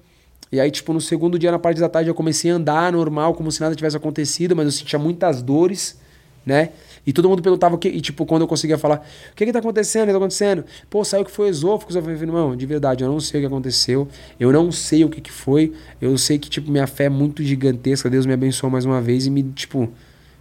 E aí, tipo, no segundo dia, na parte da tarde, eu comecei a andar normal, como se nada tivesse acontecido, mas eu sentia muitas dores, né? E todo mundo perguntava o que, e tipo, quando eu conseguia falar, o que que tá acontecendo? O que tá acontecendo? Pô, saiu que foi esôfago. Eu falei, irmão, de verdade, eu não sei o que aconteceu. Eu não sei o que que foi. Eu sei que, tipo, minha fé é muito gigantesca. Deus me abençoou mais uma vez e me, tipo,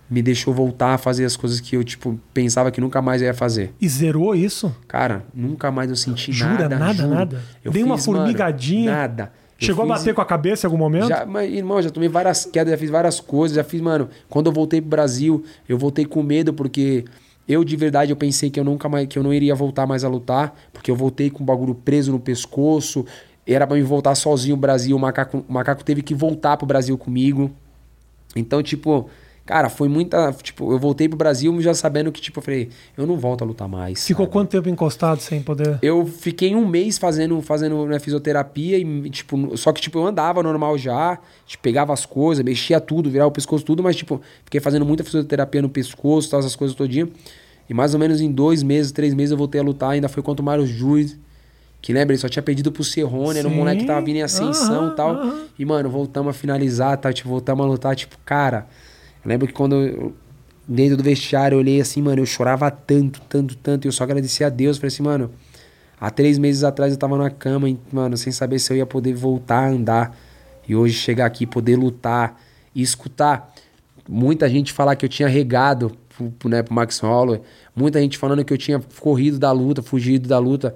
me deixou voltar a fazer as coisas que eu, tipo, pensava que nunca mais ia fazer. E zerou isso? Cara, nunca mais eu senti Jura? nada. Nada, juro. nada? Eu Dei uma fiz, mano, formigadinha? nada. Chegou a fiz- bater com a cabeça em algum momento? Já, mas, irmão, já tomei várias quedas, já fiz várias coisas, já fiz, mano. Quando eu voltei pro Brasil, eu voltei com medo, porque Eu, de verdade, eu pensei que eu nunca mais, que eu não iria voltar mais a lutar, porque eu voltei com o bagulho preso no pescoço. Era pra me voltar sozinho o Brasil. O macaco, o macaco teve que voltar pro Brasil comigo. Então, tipo, cara, foi muita. Tipo, eu voltei pro Brasil já sabendo que, tipo, eu falei, eu não volto a lutar mais. Ficou sabe? quanto tempo encostado sem poder? Eu fiquei um mês fazendo, fazendo né, fisioterapia e, tipo, só que, tipo, eu andava normal já, tipo, pegava as coisas, mexia tudo, virava o pescoço tudo, mas, tipo, fiquei fazendo muita fisioterapia no pescoço, tal, essas coisas todinha. E mais ou menos em dois meses, três meses eu voltei a lutar, ainda foi contra o Mário Juiz. Que lembra, ele só tinha pedido pro Serrone, era um moleque que tava vindo em ascensão e tal. aham. E, mano, voltamos a finalizar, tá? Tipo, voltamos a lutar, tipo, cara. Lembro que quando eu, dentro do vestiário eu olhei assim, mano, eu chorava tanto, tanto, tanto. E eu só agradecia a Deus. Falei assim, mano, há três meses atrás eu tava na cama, mano, sem saber se eu ia poder voltar a andar. E hoje chegar aqui, poder lutar e escutar muita gente falar que eu tinha regado pro, né, pro Max Holloway. Muita gente falando que eu tinha corrido da luta, fugido da luta.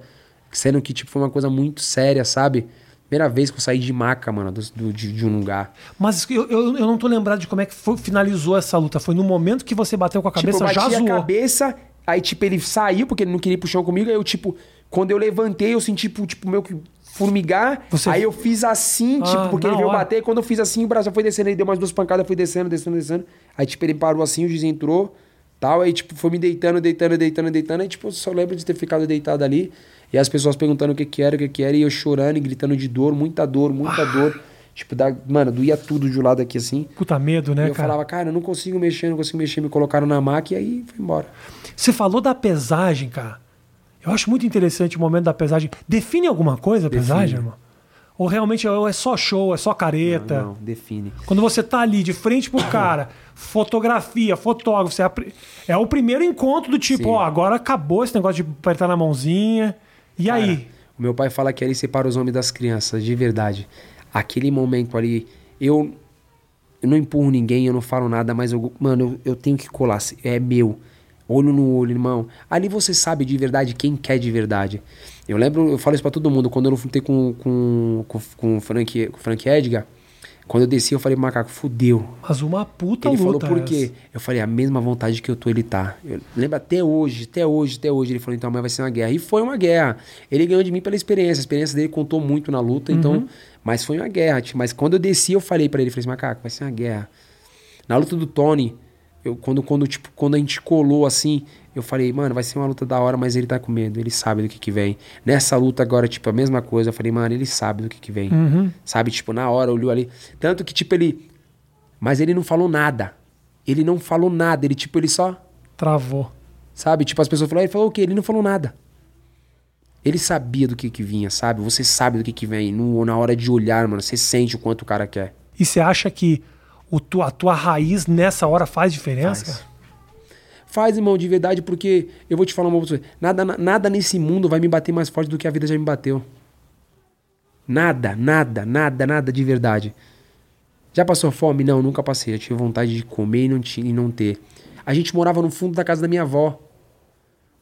Sendo que, tipo, foi uma coisa muito séria, sabe? Primeira vez que eu saí de maca, mano, do, do- de, de um lugar. Mas eu, eu, eu não tô lembrado de como é que foi- finalizou essa luta. Foi no momento que você bateu com a cabeça, tipo, eu já bati a zoou. cabeça, aí, tipo, ele saiu porque ele não queria ir pro chão comigo. Aí eu, tipo, quando eu levantei, eu senti, tipo, tipo meio que formigar. Você- Aí eu fiz assim, Ah, tipo, porque ele veio hora. bater. Quando eu fiz assim, o braço foi descendo. Ele deu mais duas pancadas, foi descendo, descendo, descendo. Aí, tipo, ele parou assim, o juiz entrou, tal. Aí, tipo, foi me deitando, deitando, deitando, deitando. Aí, tipo, eu só lembro de ter ficado deitado ali. E as pessoas perguntando o que que era, o que que era. E eu chorando e gritando de dor, muita dor, muita dor. Tipo, da, mano, doía tudo de um lado aqui assim. Puta medo, né, e eu cara? falava, cara, eu não consigo mexer, não consigo mexer. Me colocaram na maca e aí foi embora. Você falou da pesagem, cara. Eu acho muito interessante o momento da pesagem. Define alguma coisa a pesagem, irmão? Ou realmente é é só show, é só careta? Não, define. Quando você tá ali de frente pro cara, fotografia, fotógrafo, você apre- é o primeiro encontro do tipo, ó, agora acabou esse negócio de apertar na mãozinha. E aí? O meu pai fala que ali separa os homens das crianças, de verdade. Aquele momento ali, eu, eu não empurro ninguém, eu não falo nada, mas eu, mano, eu, eu tenho que colar. É meu. Olho no olho, irmão. Ali você sabe de verdade quem quer de verdade. Eu lembro, eu falo isso pra todo mundo, quando eu lutei com, com, com, com, Frank, com Frank Edgar, quando eu desci, eu falei pro macaco, fudeu. Mas uma puta Ele falou por essa. quê? Eu falei, a mesma vontade que eu tô, ele tá. Eu lembro até hoje, até hoje, até hoje. Ele falou, então amanhã vai ser uma guerra. E foi uma guerra. Ele ganhou de mim pela experiência. A experiência dele contou muito na luta, então. Mas foi uma guerra. Mas quando eu desci, eu falei pra ele, falei assim, macaco, vai ser uma guerra. Na luta do Tony, eu, quando, quando, tipo, quando a gente colou assim, eu falei, mano, vai ser uma luta da hora, mas ele tá com medo, ele sabe do que que vem. Nessa luta agora, tipo, a mesma coisa, eu falei, mano, ele sabe do que que vem. Uhum. Sabe, tipo, na hora olhou ali. Tanto que, tipo, ele. Mas ele não falou nada. Ele não falou nada. Ele, tipo, ele só. Travou. Sabe? Tipo, as pessoas falaram, ele falou o quê? Ele não falou nada. Ele sabia do que que vinha, sabe? Você sabe do que que vem. No, na hora de olhar, mano, você sente o quanto o cara quer. E você acha que o tu, a tua raiz nessa hora faz diferença? Faz. Faz, irmão, de verdade, porque eu vou te falar uma coisa. Nada, na- nada nesse mundo vai me bater mais forte do que a vida já me bateu. Nada, nada, nada, nada de verdade. Já passou fome? Não, nunca passei. Já tive vontade de comer e não, tinha, e não ter. A gente morava no fundo da casa da minha avó.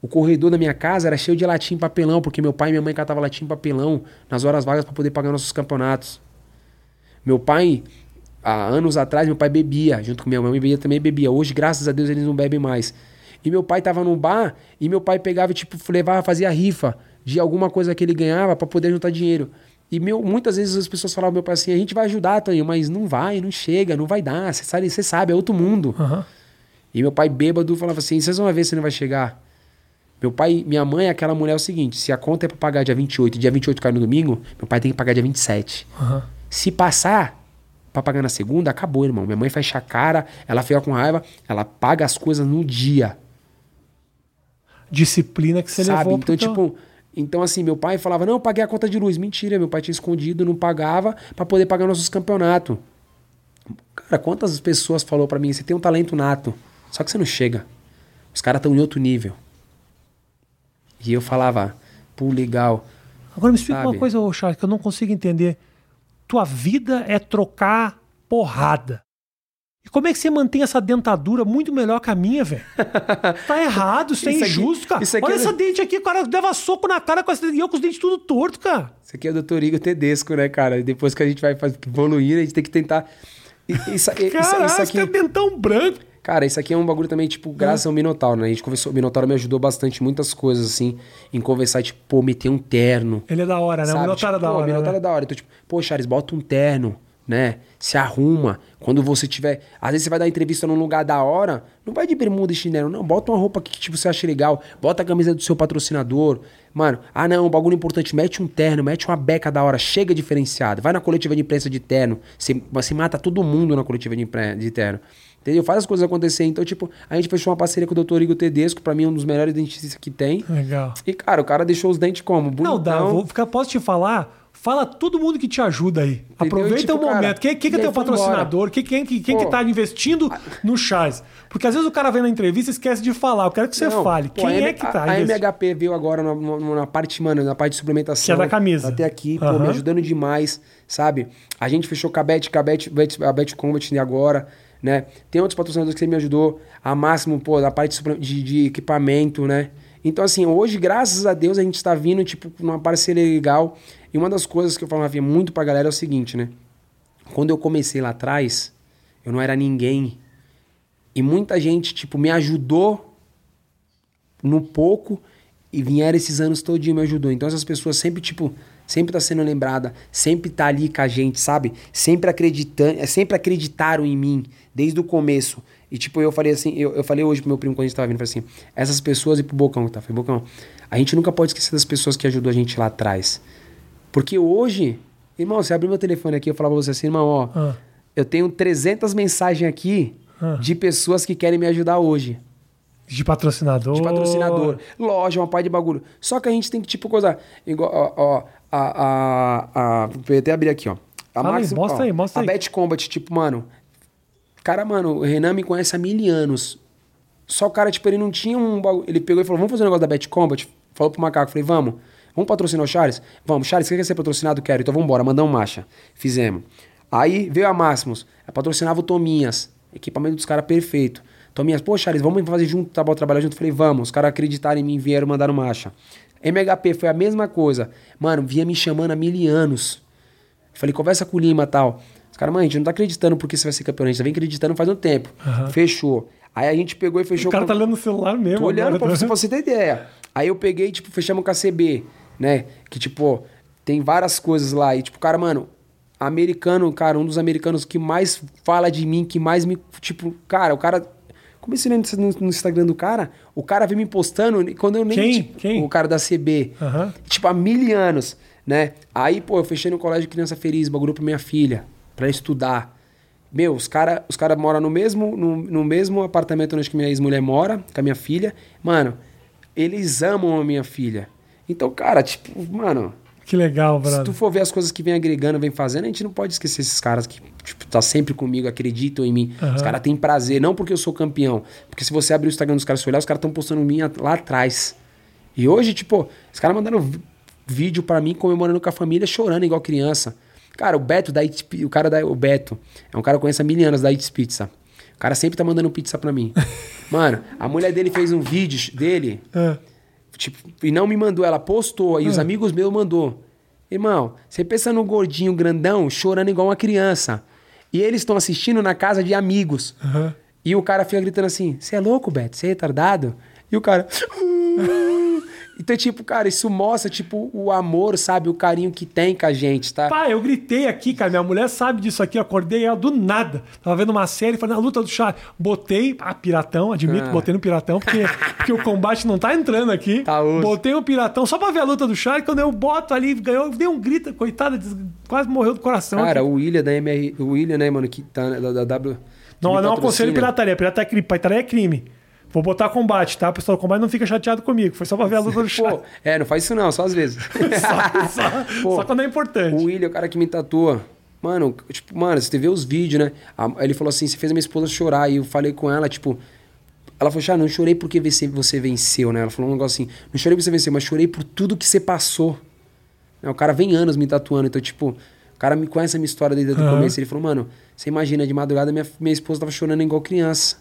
O corredor da minha casa era cheio de latim e papelão, porque meu pai e minha mãe catavam latim e papelão nas horas vagas para poder pagar nossos campeonatos. Meu pai, há anos atrás, meu pai bebia, junto com minha mãe, bebia também bebia. Hoje, graças a Deus, eles não bebem mais. E meu pai tava num bar e meu pai pegava e, tipo, levava, fazia rifa de alguma coisa que ele ganhava para poder juntar dinheiro. E meu, muitas vezes as pessoas falavam meu pai assim: a gente vai ajudar, Tonho, mas não vai, não chega, não vai dar. Você sabe, você sabe, é outro mundo. Aham. E meu pai bêbado falava assim: vocês vão ver se não vai chegar. Meu pai, minha mãe, aquela mulher é o seguinte: se a conta é pra pagar dia 28 e dia 28 cai no domingo, meu pai tem que pagar dia 27. Aham. Se passar pra pagar na segunda, acabou, irmão. Minha mãe fecha a cara, ela fica com raiva, ela paga as coisas no dia. Disciplina que você sabe? levou Então, teu- tipo, então assim, meu pai falava: "Não, eu paguei a conta de luz". Mentira, meu pai tinha escondido, não pagava pra poder pagar nossos campeonatos. Cara, quantas pessoas falou pra mim: "Você tem um talento nato, só que você não chega. Os caras estão em outro nível". E eu falava: "Pô, legal". Agora me explica Sabe? uma coisa, ô Charles, que eu não consigo entender. Tua vida é trocar porrada. E como é que você mantém essa dentadura muito melhor que a minha, velho? Tá errado, isso, é Isso aqui- injusto, cara. isso aqui Olha é- essa dente aqui, o cara leva soco na cara com essa, e eu com os dentes tudo torto, cara. Isso aqui é o Dr. Igor Tedesco, né, cara? E Depois que a gente vai evoluir, a gente tem que tentar. E- Isso, isso, Caralho, isso você aqui, tem dentão branco. Cara, isso aqui é um bagulho também, tipo, graças ao Minotauro, né? A gente conversou, o Minotauro me ajudou bastante, muitas coisas, assim, em conversar, tipo, pô, meter um terno. Ele é da hora, né? O sabe? Minotauro é Tipo, da pô, hora. O Minotauro né? é da hora. Então, tipo, pô, Charles, bota um terno, né? Se arruma. Quando você tiver. Às vezes você vai dar entrevista num lugar da hora, não vai de bermuda e chinelo, não. Bota uma roupa que tipo, você acha legal. Bota a camisa do seu patrocinador. Mano, ah não, um bagulho importante. Mete um terno, mete uma beca da hora. Chega diferenciado. Vai na coletiva de imprensa de terno. Você, você mata todo mundo na coletiva de, impre- de terno. Entendeu? Faz as coisas acontecer. Então, tipo, a gente fechou uma parceria com o Dr. Igor Tedesco, pra mim é um dos melhores dentistas que tem. Legal. E, cara, o cara deixou os dentes como? Bonitão. Não, dá, vou ficar, posso te falar? Fala todo mundo que te ajuda aí. Aproveita Tipo, o momento. cara, quem quem que é teu patrocinador? Quem, quem, quem, quem que Pô. tá investindo no Chaz? Porque às vezes o cara vem na entrevista e esquece de falar. Eu quero que você Não, fale. pô, quem a é M- que tá A, a? MHP veio agora na, na- na parte, mano, na parte de suplementação. Que é da camisa. Até aqui, pô, Aham. me ajudando demais, sabe? A gente fechou com a Bet, com a Bet, Bet- a Bet Combat agora, né? Tem outros patrocinadores que você me ajudou. A Máximo, pô, da parte de, de- equipamento, né? Então, assim, hoje, graças a Deus, a gente tá vindo, tipo, numa parceria legal. E uma das coisas que eu falava muito pra galera é o seguinte, né? Quando eu comecei lá atrás, eu não era ninguém. E muita gente, tipo, me ajudou no pouco e vieram esses anos todinho me ajudou. Então essas pessoas sempre, tipo, sempre tá sendo lembrada, sempre tá ali com a gente, sabe? Sempre acreditando, sempre acreditaram em mim desde o começo. E tipo, eu falei assim, eu, eu falei hoje pro meu primo quando a gente tava vindo, falei assim, essas pessoas e pro Bocão, tá? Falei, Bocão, a gente nunca pode esquecer das pessoas que ajudou a gente lá atrás. Porque hoje, irmão, você abre meu telefone aqui, eu falo pra você assim, irmão, ó, Ah. eu tenho 300 mensagens aqui Ah. de pessoas que querem me ajudar hoje De patrocinador. de patrocinador, loja, uma parte de bagulho. Só que a gente tem que, tipo, coisa. Igual, ó, ó, a, a, a. Vou até abrir aqui, ó. A Fala aí, mostra ó, aí, mostra a aí. Bet Combat, tipo, mano. Cara, mano, o Renan me conhece há mil anos. Só o cara, tipo, ele não tinha um bagulho. Ele pegou e falou: vamos fazer um negócio da Bet Combat? Falou pro macaco, falei, vamos. Vamos patrocinar o Charles? Vamos, Charles, você quer ser patrocinado? Quero. Então vamos embora, mandamos marcha. Fizemos. Aí veio a Máximos, patrocinava o Tominhas. Equipamento dos caras perfeito. Tominhas, pô, Charles, vamos fazer junto, tá bom, trabalhar junto? Falei, vamos. Os caras acreditaram em mim, vieram, mandaram marcha. MHP foi a mesma coisa. Mano, vinha me chamando há mil anos. Falei, conversa com o Lima e tal. Os caras, mano, a gente não tá acreditando porque você vai ser campeão, a gente já vem acreditando faz um tempo. Fechou. Aí a gente pegou e fechou O cara com- tá olhando no celular mesmo. Tô olhando agora. pra você, pra você ter ideia. Aí eu peguei, tipo, fechamos com a CB, né? Que, tipo, tem várias coisas lá. E, tipo, cara, mano, americano, cara, um dos americanos que mais fala de mim, que mais me. Tipo, cara, o cara. Comecei no, no, no Instagram do cara, o cara vem me postando e quando eu nem. Quem? tipo, Quem? O cara da CB. Aham. Tipo, há mil anos, né? Aí, pô, eu fechei no colégio Criança Feliz, bagulho pra minha filha, pra estudar. Meu, os caras os cara moram no mesmo, no, no mesmo apartamento onde minha ex-mulher mora, com a minha filha. Mano, eles amam a minha filha. Então, cara, tipo, mano, Que legal, se brother. tu for ver as coisas que vem agregando, vem fazendo, a gente não pode esquecer esses caras que, tipo, tá sempre comigo, acreditam em mim. Aham. Os caras têm prazer, não porque eu sou campeão. Porque se você abrir o Instagram dos caras e olhar, os caras estão postando mim lá atrás. E hoje, tipo, os caras mandando vi- vídeo pra mim comemorando com a família, chorando igual criança. Cara, o Beto da Pi- o cara da o Beto, é um cara que eu conheço há mil anos da Eats Pizza. O cara sempre tá mandando pizza pra mim. Mano, a mulher dele fez um vídeo dele, Ah, Tipo, e não me mandou, ela postou, e os amigos meus mandou. Irmão, você pensa no gordinho grandão chorando igual uma criança. E eles estão assistindo na casa de amigos. aham. E o cara fica gritando assim: Você é louco, Beto? Você é retardado? E o cara. Então, tipo, cara, isso mostra, tipo, o amor, sabe? O carinho que tem com a gente, tá? Pá, eu gritei aqui, cara. Minha mulher sabe disso aqui. Eu acordei ela do nada. Tava vendo uma série, falei, na luta do chá. Botei, ah, piratão, admito, Ah. botei no piratão, porque, porque o combate não tá entrando aqui. Tá osso. Botei o piratão só pra ver a luta do chá. Quando eu boto ali, ganhou, dei um grito, coitada, quase morreu do coração. Cara, aqui. o William da MR. O William, né, mano, que tá né, da, da W. não, não aconselho pirataria. Pirataria é crime. Vou botar combate, tá? O pessoal do combate não fica chateado comigo. Foi só pra ver a luta do. Pô, é, não faz isso não, só às vezes. só, só- Pô, só quando é importante. O William, o cara que me tatua. Mano, tipo, mano, você vê os vídeos, né? Ele falou assim: você fez a minha esposa chorar. E eu falei com ela, tipo. Ela falou, ah, não chorei porque você, venceu, né? Ela falou um negócio assim: não chorei porque você venceu, mas chorei por tudo que você passou. Né, O cara vem anos me tatuando, então, tipo, o cara me conhece a minha história desde o Aham. começo. Ele falou, mano, você imagina, de madrugada minha, minha esposa tava chorando igual criança.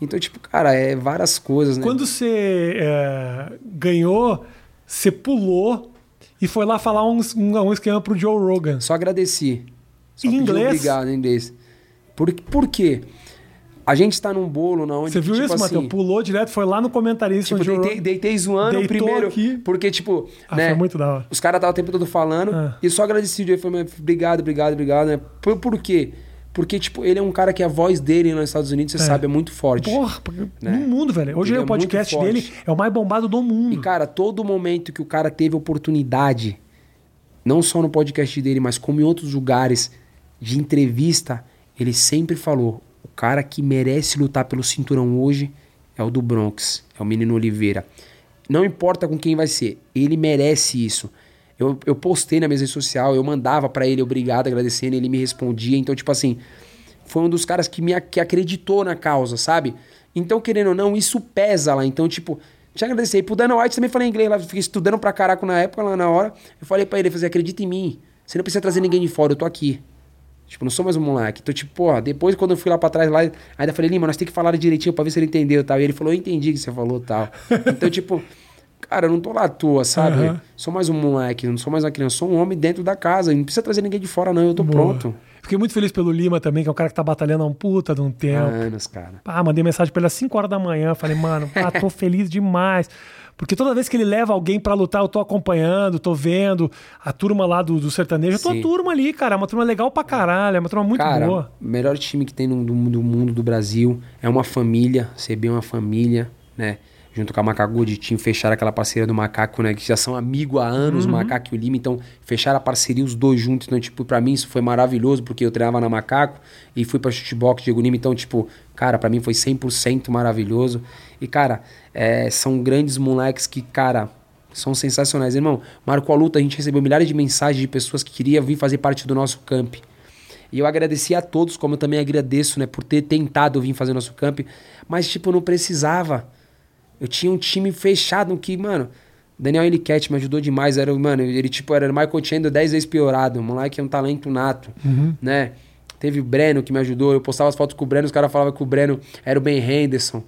Então, tipo, cara, é várias coisas, né? Quando você é, ganhou, você pulou e foi lá falar um, um, um esquema pro Joe Rogan. Só agradeci. Só Em inglês? Obrigado em inglês. Por, por quê? A gente tá num bolo na onde. Você viu tipo isso, assim, Matheus? Pulou direto, foi lá no comentarista Tipo, onde eu- deitei, deitei zoando primeiro. aqui. Porque, tipo, Ah, né? foi muito da hora. Os caras estavam o tempo todo falando. Ah. E só agradeci o dia. Falei, "Mas obrigado, obrigado, obrigado, né? Por, por quê? Porque, tipo, ele é um cara que a voz dele nos Estados Unidos, você sabe, é muito forte. Porra, porque Né? no mundo, velho. Hoje Ele o é podcast muito dele é o mais bombado do mundo. E, cara, todo momento que o cara teve oportunidade, não só no podcast dele, mas como em outros lugares de entrevista, ele sempre falou: o cara que merece lutar pelo cinturão hoje é o do Bronx, é o menino Oliveira. Não importa com quem vai ser, ele merece isso. Eu, eu postei na minha rede social, eu mandava pra ele obrigado, agradecendo, ele me respondia. Então, tipo assim, foi um dos caras que me que acreditou na causa, sabe? Então, querendo ou não, isso pesa lá. Então, tipo, te agradecer. E pro Dana White também falei inglês lá, fiquei estudando pra caraca na época, lá na hora. Eu falei pra ele, eu falei, acredita em mim. Você não precisa trazer ninguém de fora, eu tô aqui. Tipo, não sou mais um moleque. Então, tipo, porra, depois quando eu fui lá pra trás, lá, ainda falei, Lima, nós tem que falar direitinho pra ver se ele entendeu tal. E ele falou, eu entendi o que você falou tal. Então, tipo, cara, eu não tô lá à toa, sabe? Aham. Sou mais um moleque, não sou mais uma criança, sou um homem dentro da casa. Não precisa trazer ninguém de fora, não, eu tô Boa. pronto. Fiquei muito feliz pelo Lima também, que é um cara que tá batalhando há um puta de um tempo. Anos, cara. Ah, mandei mensagem pra ele às 5 horas da manhã. Falei, mano, ah, tô feliz demais. Porque toda vez que ele leva alguém pra lutar, eu tô acompanhando, tô vendo a turma lá do, do sertanejo. Eu tô a Sim. turma ali, cara. É uma turma legal pra caralho. É uma turma muito Cara, boa. melhor time que tem no, do, do mundo do Brasil é uma família, CB é uma família, né? Junto com a Macaco de Team, fecharam aquela parceria do Macaco, né? Que já são amigos há anos, Uhum. o Macaco e o Lima, então fecharam a parceria os dois juntos. Então, tipo, pra mim isso foi maravilhoso, porque eu treinava na Macaco e fui pra chutebox Diego Lima, então, tipo, cara, pra mim foi 100% maravilhoso. E, cara, é, são grandes moleques que, cara, são sensacionais. Irmão, Marco a Luta, a gente recebeu milhares de mensagens de pessoas que queriam vir fazer parte do nosso camp. E eu agradeci a todos, como eu também agradeço, né, por ter tentado vir fazer nosso camp. Mas, tipo, não precisava. Eu tinha um time fechado que, mano. Daniel Eliquete me ajudou demais. Era, mano, ele, tipo, era Michael Chandler 10 vezes piorado. O moleque é um talento nato, né? Teve o Breno que me ajudou. Eu postava as fotos com o Breno, os caras falavam que o Breno era o Ben Henderson,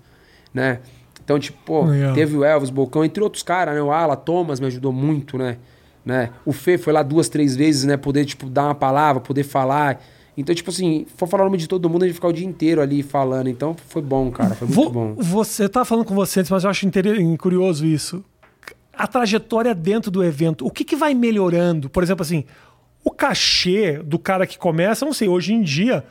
né? Então, tipo, pô, Legal. teve o Elvis, Bocão, entre outros caras, né? O Ala, Thomas me ajudou muito, né? né? O Fê foi lá duas, três vezes, né? Poder, tipo, dar uma palavra, poder falar. Então, tipo assim, for falar o nome de todo mundo, a gente ficar o dia inteiro ali falando. Então, foi bom, cara. Foi muito bom. Você tá falando com você antes, mas eu acho curioso isso. A trajetória dentro do evento, o que, que vai melhorando? Por exemplo, assim, o cachê do cara que começa, não sei, hoje em dia.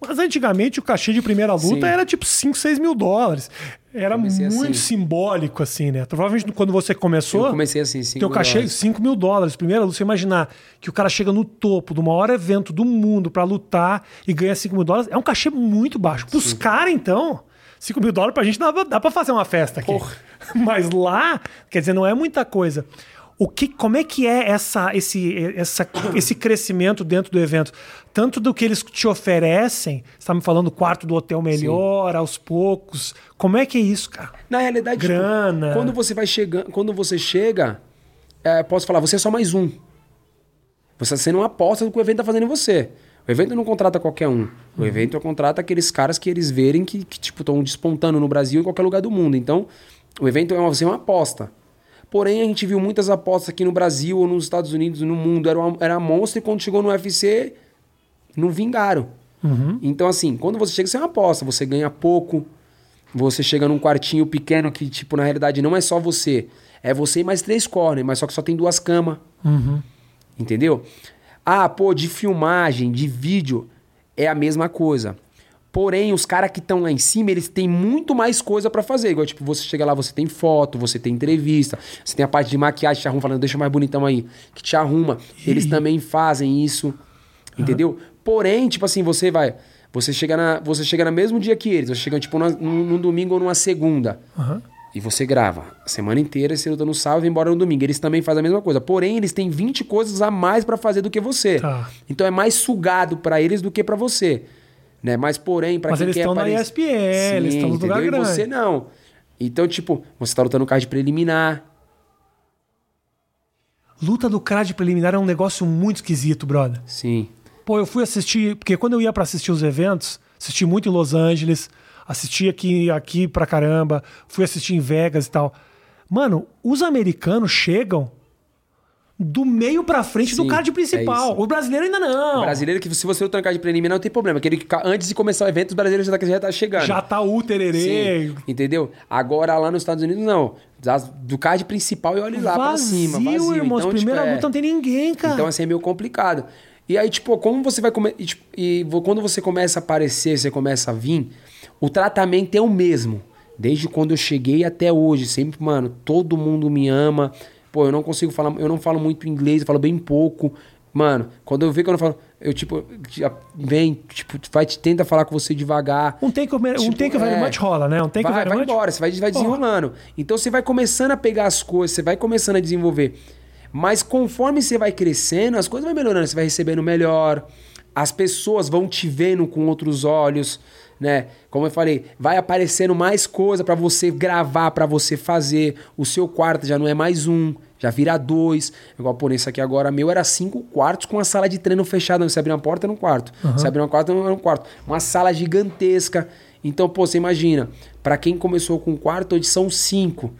Mas antigamente o cachê de primeira luta Sim. era tipo 5, 6 mil dólares. Era Comecei muito assim. simbólico, assim, né? Provavelmente quando você começou. Eu comecei assim, cinco Teu cachê dólares. 5 mil dólares. Primeira luta, você imaginar que o cara chega no topo do maior evento do mundo pra lutar e ganha 5 mil dólares, é um cachê muito baixo. Pros caras, então, 5 mil dólares pra gente dá, dá pra fazer uma festa aqui. Porra. Mas lá, quer dizer, não é muita coisa. O que, como é que é essa, esse, essa, esse crescimento dentro do evento? Tanto do que eles te oferecem, você tá me falando quarto do hotel melhor, aos poucos. Como é que é isso, cara? Na realidade, tipo, Grana. quando você vai chegando, quando você chega, é, posso falar, você é só mais um. Você está sendo uma aposta do que o evento está fazendo em você. O evento não contrata qualquer um. O evento contrata aqueles caras que eles verem que, que tipo, estão despontando no Brasil e em qualquer lugar do mundo. Então, o evento é uma, você é uma aposta. Porém, a gente viu muitas apostas aqui no Brasil ou nos Estados Unidos, no mundo. Era, uma, era monstro e quando chegou no UFC, não vingaram. Então, assim, quando você chega, você é uma aposta. Você ganha pouco. Você chega num quartinho pequeno que, tipo, na realidade não é só você. É você e mais três corner, mas só que só tem duas camas. Entendeu? Ah, pô, de filmagem, de vídeo, é a mesma coisa. Porém, os caras que estão lá em cima, eles têm muito mais coisa pra fazer. Igual, tipo, você chega lá, você tem foto, você tem entrevista, você tem a parte de maquiagem, te arruma, falando, deixa mais bonitão aí, que te arruma. Eles também fazem isso, entendeu? Porém, tipo assim, você vai... Você chega, na, você chega no mesmo dia que eles, você chega, tipo, na- num, num domingo ou numa segunda. Aham. E você grava a semana inteira, você luta no sábado e embora no domingo. Eles também fazem a mesma coisa. Porém, eles têm 20 coisas a mais pra fazer do que você. Tá. Então é mais sugado pra eles do que pra você. Né? Mas porém, pra Mas quem eles quer estão na ESPN, eles estão nos entendeu? lugares E você não. Então, tipo, você tá lutando card preliminar. Luta do card preliminar é um negócio muito esquisito, brother. Sim. Pô, eu fui assistir, porque quando eu ia pra assistir os eventos, assisti muito em Los Angeles, assisti aqui, aqui pra caramba, fui assistir em Vegas e tal. Mano, os americanos chegam do meio pra frente do Sim, card é principal. isso. o brasileiro ainda não. O brasileiro que se você lutar no card preliminar não tem problema. Aquele que antes de começar o evento, os brasileiros já tá, já tá chegando. Já tá o tererê. Sim, entendeu? Agora lá nos Estados Unidos, não. Do card principal e olhe lá pra cima. Vazio, irmãos. Então, Primeira tipo, é- luta não tem ninguém, cara. Então, assim, é meio complicado. E aí, tipo, como você vai comer. E, tipo, e quando você começa a aparecer, você começa a vir, o tratamento é o mesmo. Desde quando eu cheguei até hoje. Sempre, mano, todo mundo me ama. Pô, eu não consigo falar. Eu não falo muito inglês, eu falo bem pouco. Mano, quando eu vejo que eu não falo. Eu, tipo, vem, tipo, vai, tenta falar com você devagar. um take, um Tipo, take very é. much rola, né? Um take vai, very vai much. embora, você vai, vai desenrolando. Então você vai começando a pegar as coisas, você vai começando a desenvolver. Mas conforme você vai crescendo, as coisas vão melhorando, você vai recebendo melhor, as pessoas vão te vendo com outros olhos, né? Como eu falei, vai aparecendo mais coisa pra você gravar, pra você fazer. O seu quarto já não é mais um, já vira dois. Igual, por isso aqui agora, meu era cinco quartos com a sala de treino fechada. Você abrir uma porta, era um quarto. Você abrir uma porta, era um quarto. Uma sala gigantesca. Então, pô, você imagina, pra quem começou com um quarto, hoje são cinco.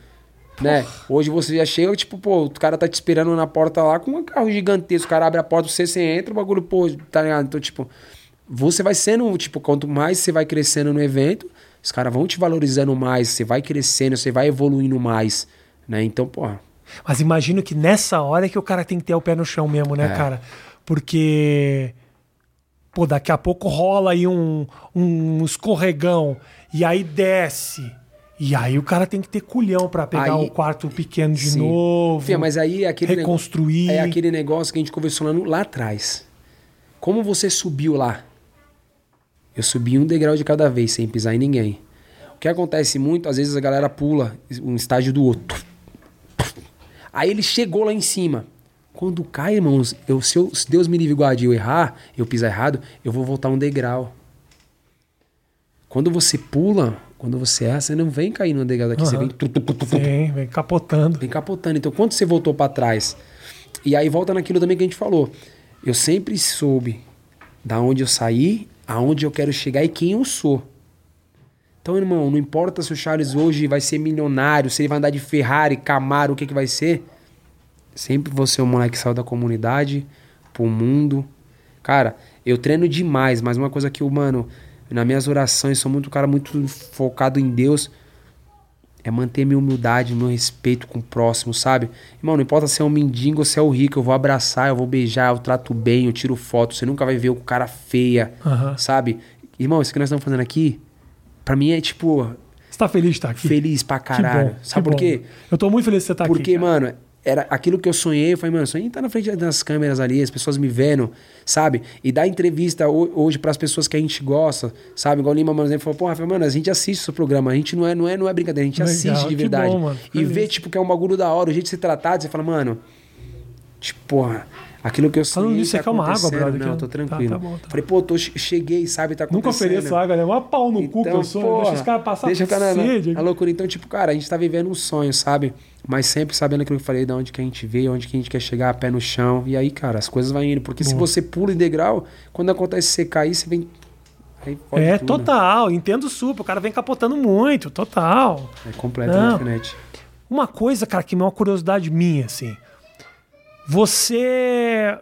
Né? Hoje você já chega, tipo, pô, o cara tá te esperando na porta lá com um carro gigantesco. O cara abre a porta, você, você entra, o bagulho, pô, tá ligado? Então, tipo, você vai sendo, tipo, quanto mais você vai crescendo no evento, os caras vão te valorizando mais, você vai crescendo, você vai evoluindo mais, né? Então, pô, Mas imagino que nessa hora é que o cara tem que ter o pé no chão mesmo, né, É. cara? Porque. Pô, daqui a pouco rola aí um, um escorregão e aí desce. E aí o cara tem que ter culhão pra pegar Aí- o quarto pequeno de Sim. novo. Fia, mas aí é aquele reconstruir. Negócio, é aquele negócio que a gente conversou lá atrás. Como você subiu lá? Eu subi um degrau de cada vez, sem pisar em ninguém. O que acontece muito, às vezes a galera pula um estágio do outro. Aí ele chegou lá em cima. Quando cai, irmãos, eu, se, eu- se Deus me livre guarde eu errar, eu pisar errado, eu vou voltar um degrau. Quando você pula, quando você erra, você não vem cair no degrau daqui, você Aham. vem tu, tu, tu, tu, Vem, vem capotando. Vem capotando. Então, quando você voltou pra trás? E aí volta naquilo também que a gente falou. Eu sempre soube da onde eu saí, aonde eu quero chegar e quem eu sou. Então, irmão, não importa se o Charles hoje vai ser milionário, se ele vai andar de Ferrari, Camaro, o que que vai ser. Sempre você é um moleque que saiu da comunidade pro mundo. Cara, eu treino demais, mas uma coisa que eu, mano, nas minhas orações, sou muito cara muito focado em Deus é manter minha humildade, meu respeito com o próximo, sabe? Irmão, não importa se é um mendigo ou se é o rico, eu vou abraçar, eu vou beijar, eu trato bem, eu tiro foto, você nunca vai ver o cara feia, Aham. sabe? Irmão, isso que nós estamos fazendo aqui, pra mim é tipo, Você tá feliz de estar aqui? feliz pra Que caralho. bom, sabe que por bom. quê? Eu tô muito feliz de você estar aqui. Porque, cara. mano, era aquilo que eu sonhei, eu falei, mano, sonhei estar na frente das câmeras ali, as pessoas me vendo, sabe? E dar entrevista ho- hoje pras pessoas que a gente gosta, sabe? Igual o Lima, mano, falou, porra, mano, a gente assiste o seu programa, a gente não é, não é, não é brincadeira, a gente Legal, assiste que de verdade. bom, e vê, tipo, que é um bagulho da hora, o jeito de ser tratado, você fala, mano, tipo, porra, aquilo que eu Falando sonhei nisso, você tá quer uma água, brother, Não, que tô eu- tranquilo. tá, tá bom, tá. Falei, pô, tô, cheguei, sabe, tá Nunca acontecendo. ofereço água, né? Uma pau no cu que eu sou. porra, deixa os caras passar deixa cara sede. na loucura. Então, tipo, cara, a gente tá vivendo um sonho, sabe? Mas sempre sabendo aquilo que eu falei, de onde que a gente veio, onde que a gente quer chegar, pé no chão. E aí, cara, as coisas vão indo. Porque se você pula em degrau, quando acontece você cair, você vem. É, tudo. total. Entendo super. O cara vem capotando muito, total. É completamente Não. diferente. Uma coisa, cara, que é uma curiosidade minha, assim. Você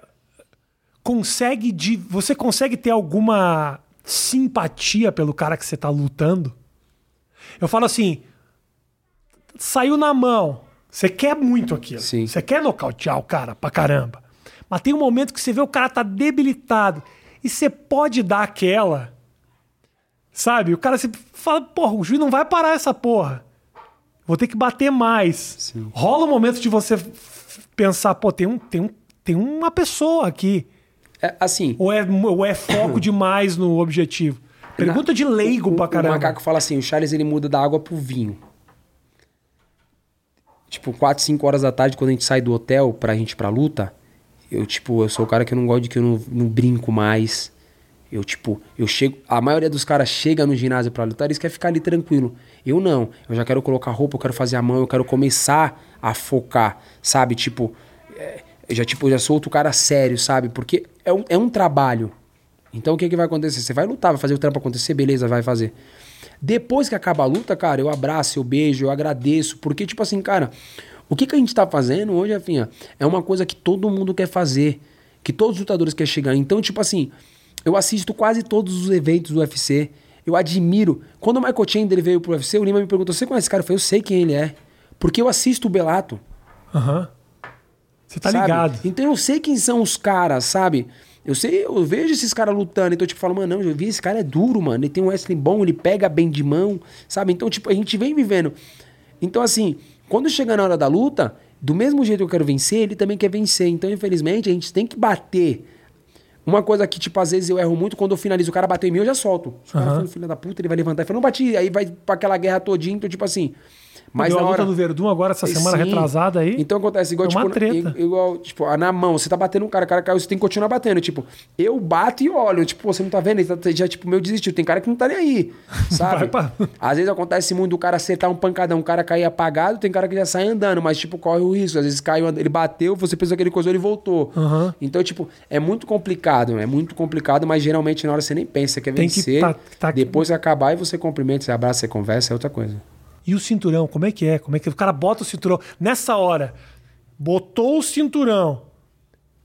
consegue de, você consegue ter alguma simpatia pelo cara que você tá lutando? Eu falo assim, saiu na mão. Você quer muito aquilo. Sim. Você quer nocautear o cara pra caramba. Mas tem um momento que você vê o cara tá debilitado e você pode dar aquela Sabe? O cara se fala, porra, o juiz não vai parar essa porra. Vou ter que bater mais. Sim. Rola o momento de você pensar, pô, tem, um, tem, um, tem uma pessoa aqui. É, assim, Ou é, ou é foco demais no objetivo? Pergunta de leigo o, pra o caramba. macaco fala assim: o Charles ele muda da água pro vinho. Tipo, 4, 5 horas da tarde, quando a gente sai do hotel pra gente ir pra luta, eu, tipo, eu sou o cara que eu não gosto de que eu não, não brinco mais. Eu, tipo, eu chego. A maioria dos caras chega no ginásio pra lutar, eles querem ficar ali tranquilo. Eu não. Eu já quero colocar roupa, eu quero fazer a mão, eu quero começar a focar, sabe? Tipo, é, já, tipo, já sou outro cara sério, sabe? Porque é um, é um trabalho. Então o que, que vai acontecer? Você vai lutar, vai fazer o trampo acontecer, beleza, vai fazer. Depois que acaba a luta, cara, eu abraço, eu beijo, eu agradeço. Porque, tipo assim, cara, O que, que a gente tá fazendo hoje, Rafinha, é uma coisa que todo mundo quer fazer. Que todos os lutadores querem chegar. Então, tipo assim, eu assisto quase todos os eventos do UFC. Eu admiro. Quando o Michael Chandler veio pro UFC, o Lima me perguntou: você conhece esse cara? Eu falei, eu sei quem ele é. Porque eu assisto o Belato. Aham. Você tá sabe? ligado. Então eu sei quem são os caras, sabe? Eu sei, eu vejo esses caras lutando, então tipo, eu falo, mano, não, eu vi esse cara é duro, mano. Ele tem um wrestling bom, ele pega bem de mão, sabe? Então, tipo, a gente vem vivendo. Então, assim, quando chega na hora da luta, do mesmo jeito que eu quero vencer, ele também quer vencer. Então, infelizmente, a gente tem que bater. Uma coisa que, tipo, às vezes eu erro muito, quando eu finalizo, o cara bateu em mim, eu já solto. Se o cara Aham. for um filho da puta, ele vai levantar e falar, não bati, aí vai pra aquela guerra todinha, então, tipo assim. Mas Deu a luta hora... do Verdun agora, essa semana Sim. retrasada aí. Então acontece igual, É uma tipo, treta. igual, tipo, na mão, você tá batendo um cara, o cara caiu, você tem que continuar batendo. Tipo, eu bato e olho, tipo, você não tá vendo, ele tá, já, tipo, meu desistiu. Tem cara que não tá nem aí, sabe? Pra- Às vezes acontece muito do cara acertar um pancadão, o cara cair apagado, tem cara que já sai andando, mas, tipo, corre o risco. Às vezes caiu, ele bateu, você pensou que ele coisou, ele voltou. Aham. Então, tipo, é muito complicado, é muito complicado, mas geralmente na hora você nem pensa, quer Tem que vencer. tá- tá- Depois que acabar e você cumprimenta, você abraça, você conversa, é outra coisa. E o cinturão, como é que é? Como é que o cara bota o cinturão? Nessa hora, botou o cinturão,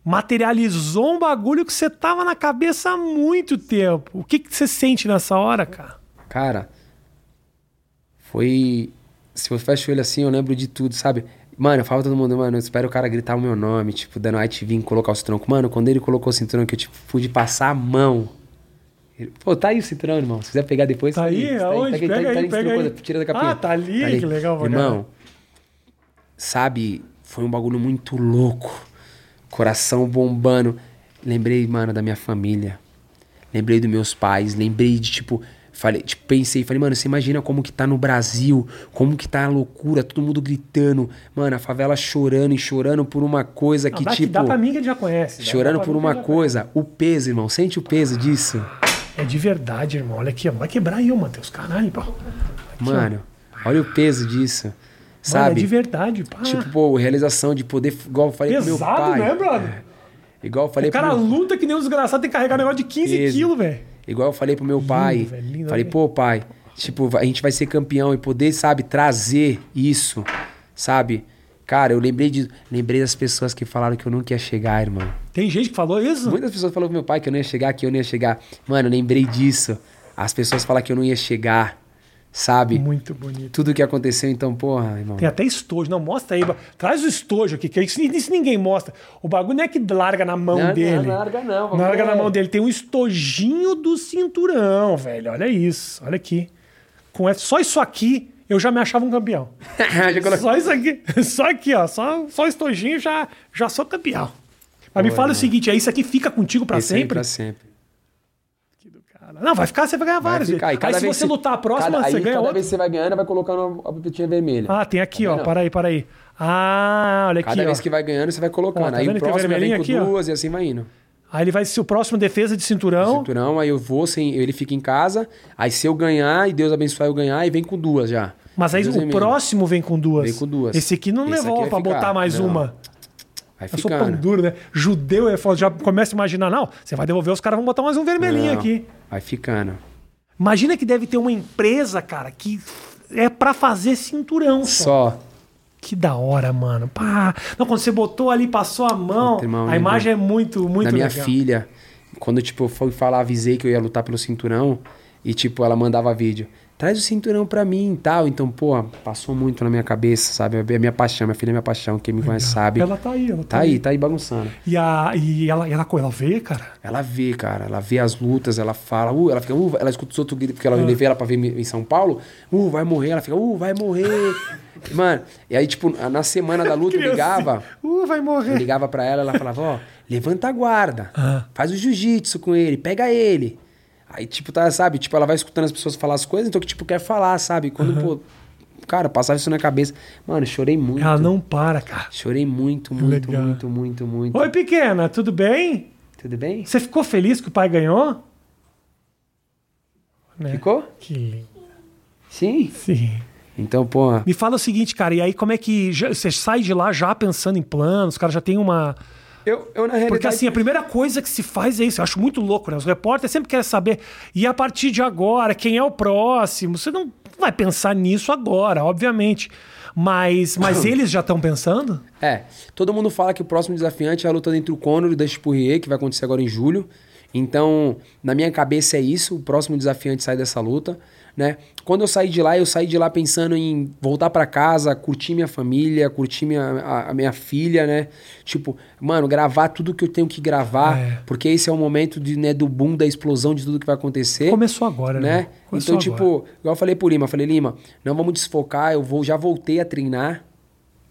materializou um bagulho que você tava na cabeça há muito tempo. O que, que você sente nessa hora, cara? Cara, foi. Se eu fecho o olho assim, eu lembro de tudo, sabe? Mano, eu falo todo mundo, mano, eu espero o cara gritar o meu nome, tipo, dando ITV, colocar o cinturão. Mano, quando ele colocou o cinturão, que eu, tipo, pude passar a mão. Ele- Pô, tá aí o irmão. Se quiser pegar depois. Tá aí? Tá Aonde? aqui, Pega aí, ali, pega aí. Tira da capinha. Ah, tá ali, que legal, Irmão, sabe, foi um bagulho muito louco. Coração bombando. Lembrei, mano, da minha família. Lembrei dos meus pais. Lembrei de, tipo, falei, tipo, pensei, falei, mano, você imagina como que tá no Brasil, como que tá a loucura, todo mundo gritando, mano, a favela chorando e chorando por uma coisa Não, que, dá, tipo. dá pra mim que já conhece. Chorando por uma coisa, o peso, irmão. Sente o peso disso. É de verdade, irmão. Olha aqui, ó. Vai quebrar aí, ô, Matheus. Caralho, pô. Aqui, ó. Mano, olha o peso disso. Mano, Sabe? é de verdade, pá. Tipo, pô, realização de poder, igual eu falei pro meu Pesado, pai. né, brother? Igual eu falei O cara pro meu... luta que nem um desgraçado, tem que carregar um negócio de 15 Peso. quilos, velho. Igual eu falei pro meu pai. velho, lindo, falei, olha. pô, pai, tipo, a gente vai ser campeão e poder, sabe, trazer isso, sabe? Cara, eu lembrei de. Lembrei das pessoas que falaram que eu nunca ia chegar, irmão. Tem gente que falou isso? Muitas pessoas falaram pro meu pai que eu não ia chegar, que eu não ia chegar. Mano, eu lembrei disso. As pessoas falaram que eu não ia chegar, sabe? Muito bonito. Tudo que aconteceu, então, porra, irmão. Tem até estojo. Não, mostra aí. Traz o estojo aqui, que isso, isso ninguém mostra. O bagulho não é que larga na mão Não, não, dele. não larga não, Não larga é. na mão dele. Tem um estojinho do cinturão, velho. Olha isso. Olha aqui. Com essa- só isso aqui, eu já me achava um campeão. Só isso aqui. Só aqui, ó. Só, só estojinho, já, já sou campeão. Mas me Pô, fala o irmão. seguinte, é isso aqui fica contigo aí sempre? Pra sempre. Cara, Não, vai ficar, você vai ganhar Vai vários. ficar. E Aí se você que- lutar a próxima, cada, você aí, ganha cada outra. vez que você vai ganhando, vai colocando a pipetinha vermelha. Ah, tem aqui, Tá ó. Para aí, para aí. Ah, olha aqui, Cada ó. vez que vai ganhando, você vai colocando. Ó, tá aí o tem próximo vem com aqui, ó? duas e assim vai indo. Aí ele vai ser o próximo defesa de cinturão. Cinturão, aí eu vou sem. Ele fica em casa. Aí se eu ganhar e Deus abençoar eu ganhar, aí vem com duas já. Mas aí o é próximo vem com duas. Vem com duas. Esse aqui não Esse levou ficar. botar mais Não. uma. Vai Eu sou pão ficando. duro, né? Judeu é foda. Já começa a imaginar, não, você vai devolver, os caras vão botar mais um vermelhinho Não, aqui. Vai ficando. Imagina que deve ter uma empresa, cara, que é pra fazer cinturão só. Só. Que da hora, mano. Pá. Não, quando você botou ali, passou a mão, irmão, a imagem é muito, muito da minha legal. filha, quando, tipo, eu fui falar, avisei que eu ia lutar pelo cinturão, e, tipo, ela mandava vídeo. Traz o cinturão pra mim e tal. Então, pô, passou muito na minha cabeça, sabe? É minha paixão, minha filha é minha paixão. Quem me conhece sabe. Ela tá aí, ela tá, Tá aí, tá aí bagunçando. E, a, e ela, ela, ela vê, cara. Ela vê, cara, ela vê as lutas, ela fala, uh, ela fica, uh, ela escuta os outros gritos, porque ela Ah. levei ela pra ver em São Paulo, uh, vai morrer, ela fica, uh, vai morrer. Mano, e aí, tipo, na semana da luta eu ligava, Uh, vai eu morrer. ligava pra ela, ela falava, ó, levanta a guarda, Ah. faz o jiu-jitsu com ele, pega ele. Aí, tipo, tá, sabe, tipo, ela vai escutando as pessoas falar as coisas, então que, tipo, quer falar, sabe? Quando, pô, cara, passava isso na cabeça. Mano, chorei muito. Ela não para, cara. Chorei muito, muito, legal. muito, muito, muito. Oi, pequena, tudo bem? Tudo bem? Você ficou feliz que o pai ganhou? Né? Ficou? Que lindo. Sim. Sim. Então, pô, Me fala o seguinte, cara, e aí como é que já- você sai de lá já pensando em planos? Os caras já tem uma. Eu, eu na realidade... Porque assim, a primeira coisa que se faz é isso. Eu acho muito louco, né? Os repórteres sempre querem saber. E a partir de agora, quem é o próximo? Você não vai pensar nisso agora, obviamente. Mas, mas eles já estão pensando? É, todo mundo fala que o próximo desafiante é a luta entre o Conor e o Dustin Poirier, que vai acontecer agora em julho. Então, na minha cabeça é isso, o próximo desafiante sai dessa luta, né? Quando eu saí de lá, eu saí de lá pensando em voltar para casa, curtir minha família, curtir minha, a, a, minha filha, né? Tipo, mano, gravar tudo que eu tenho que gravar, É. porque esse é o momento de, né, do boom, da explosão de tudo que vai acontecer. Começou agora, né? né? Começou então, agora. tipo, igual eu falei pro Lima, falei, Lima, não vamos desfocar, eu vou, já voltei a treinar,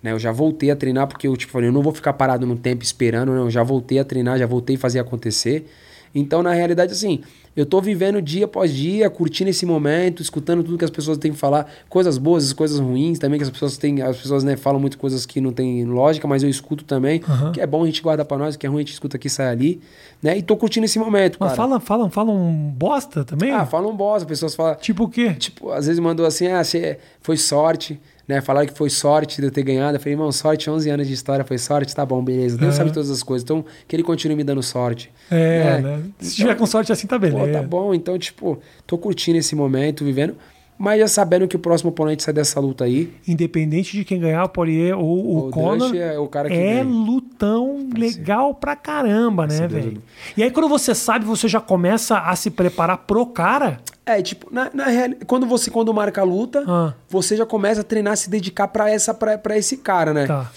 né? Eu já voltei a treinar porque eu, tipo, falei, eu não vou ficar parado no tempo esperando, não, eu já voltei a treinar, já voltei a fazer acontecer. Então, na realidade, assim, eu tô vivendo dia após dia, curtindo esse momento, escutando tudo que as pessoas têm que falar, coisas boas, coisas ruins também, que as pessoas têm, as pessoas, né, falam muito coisas que não tem lógica, mas eu escuto também, Aham. que é bom a gente guardar pra nós, que é ruim a gente escuta aqui e sai ali, né? E tô curtindo esse momento, Mas cara. falam, falam, falam bosta também? Ah, falam bosta, as pessoas falam, Tipo o quê? Tipo, às vezes mandou assim, ah, você foi sorte, né? Falaram que foi sorte de eu ter ganhado. Eu falei, irmão, sorte, 11 anos de história, foi sorte, tá bom, beleza. Deus É. sabe todas as coisas. Então, que ele continue me dando sorte. É, É. né? Se tiver com sorte assim, tá Pô, beleza. tá bom. Então, tipo, tô curtindo esse momento, vivendo. Mas já sabendo que o próximo oponente sai dessa luta aí. Independente de quem ganhar, o Poirier ou o, O Conor, é o cara que é ganha. lutão legal pra caramba, né, ser velho? E aí, quando você sabe, você já começa a se preparar pro cara. É, tipo, na, na real, quando você quando marca a luta, Ah. você já começa a treinar, se dedicar pra essa pra esse cara, né? Tá.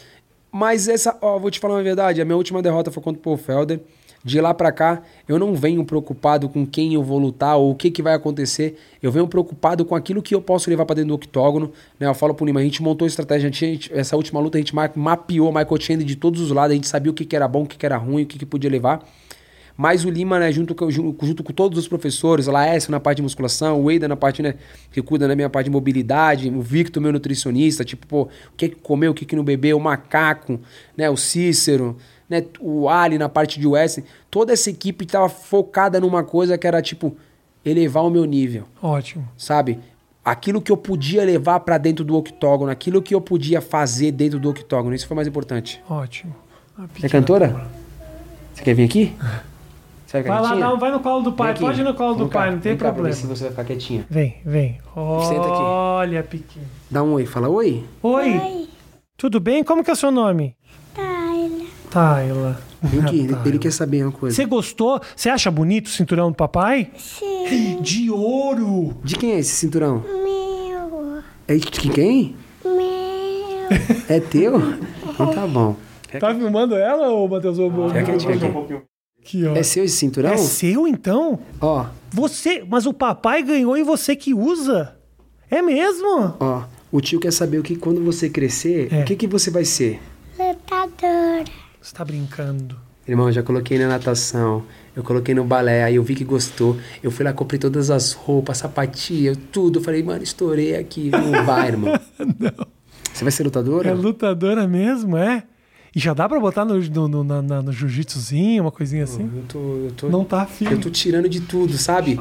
Mas essa, ó, vou te falar uma verdade, a minha última derrota foi contra o Paul Felder. De lá pra cá, eu não venho preocupado com quem eu vou lutar ou o que, que vai acontecer. Eu venho preocupado com aquilo que eu posso levar pra dentro do octógono. Né? Eu falo pro Lima, a gente montou estratégia, gente- essa última luta a gente ma- mapeou Michael Chandler de todos os lados, a gente sabia o que, que era bom, o que, que era ruim, o que, que podia levar. Mas o Lima, né, junto com, junto, com todos os professores, Laércio na parte de musculação, o Eida na parte, né, que cuida da minha parte de mobilidade, o Victor, meu nutricionista, tipo, pô, o que que o que que não bebeu, o Macaco, né, o Cícero, né, o Ali na parte de Wrestling, toda essa equipe tava focada numa coisa que era, tipo, elevar o meu nível, Ótimo. sabe? Aquilo que eu podia levar pra dentro do octógono, aquilo que eu podia fazer dentro do octógono, isso foi mais importante. Ótimo. A É pequena- cantora? Você quer vir aqui? Você Vai lá, quietinha? não, vai no colo do pai. Pode ir no colo do Vem cá, pai, não tem vem cá pra ver problema. se você vai ficar quietinha. Vem, vem. Senta aqui. Olha, pequeno. Dá um oi, fala oi. Oi. Oi, Tudo bem? Como que é o seu nome? Tayla. Vem aqui, ele, ele quer saber uma coisa. Você gostou? Você acha bonito o cinturão do papai? Sim, De ouro! De quem é esse cinturão? meu, É de quem? meu. É teu? Então tá bom. Tá filmando ela, ô Matheus? Fica quietinho aqui. Aqui, ó. É seu esse cinturão? É seu, então? Ó, Você, mas o papai ganhou e você que usa? É mesmo? ó. O tio quer saber o que quando você crescer, É. o que, que você vai ser? Lutadora. Você tá brincando. Irmão, eu já coloquei na natação, eu coloquei no balé, aí eu vi que gostou. Eu fui lá, comprei todas as roupas, sapatilha, tudo. Falei, mano, estourei aqui. Não vai, irmão. Não. Você vai ser lutadora? É lutadora mesmo, é? E já dá pra botar no, no, no, no jiu-jitsuzinho, uma coisinha assim? Eu tô, eu tô, Não tá afim. eu tô tirando de tudo, sabe?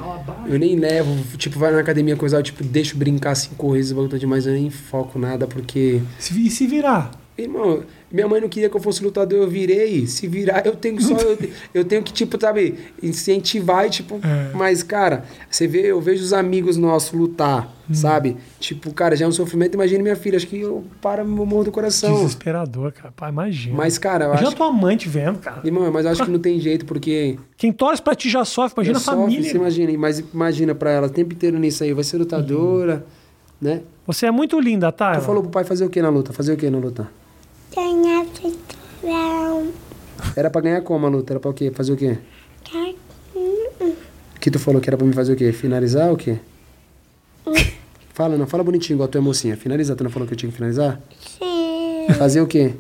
Eu nem levo, tipo, vai na academia coisa, eu, tipo, deixo brincar cinco vezes, volta demais, eu nem foco nada, porque. E se virar? Irmão, minha mãe não queria que eu fosse lutador, eu virei. Se virar, eu tenho só. eu, eu tenho que, tipo, sabe, incentivar e, tipo. É. Mas, cara, você vê, eu vejo os amigos nossos lutar, Hum. sabe? Tipo, cara, já é um sofrimento. Imagina minha filha, acho que eu para meu morro do coração. Desesperador, cara. Pai, imagina. Mas, cara, eu acho. tua mãe te vendo, cara. Irmão, mas eu acho que não tem jeito, porque. Quem torce pra ti já sofre, imagina a família. Você imagina, mas imagina pra ela o tempo inteiro nisso aí, vai ser lutadora, né? Você é muito linda, tá? Tu falou pro pai fazer o que na luta? Fazer o que na luta? Ganhar cinturão. Era pra ganhar como a luta? Era pra o quê? Fazer o quê? Que tu falou que era pra me fazer o quê? Finalizar o quê? Fala, não, fala bonitinho, igual a tua mocinha. Finalizar, tu não falou que eu tinha que finalizar? Sim. Fazer o quê?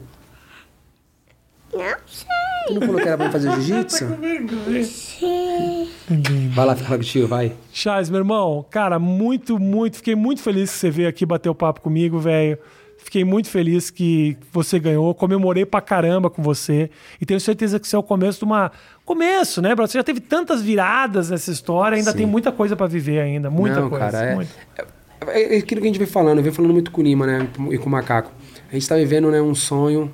Não sei. Tu não falou que era pra me fazer jiu-jitsu? Sim. Vai lá, fala com o tio, vai. Charles, meu irmão, cara, muito, muito, fiquei muito feliz que você veio aqui bater o papo comigo, velho. Fiquei muito feliz que você ganhou, comemorei pra caramba com você e tenho certeza que isso é o começo de uma começo, né? Você já teve tantas viradas nessa história, ainda Sim. tem muita coisa pra viver ainda, muita não, coisa. cara, é, muita. é, é aquilo que a gente vem falando, eu venho falando muito com o Lima, né, e com o Macaco. A gente tá vivendo, né, um sonho,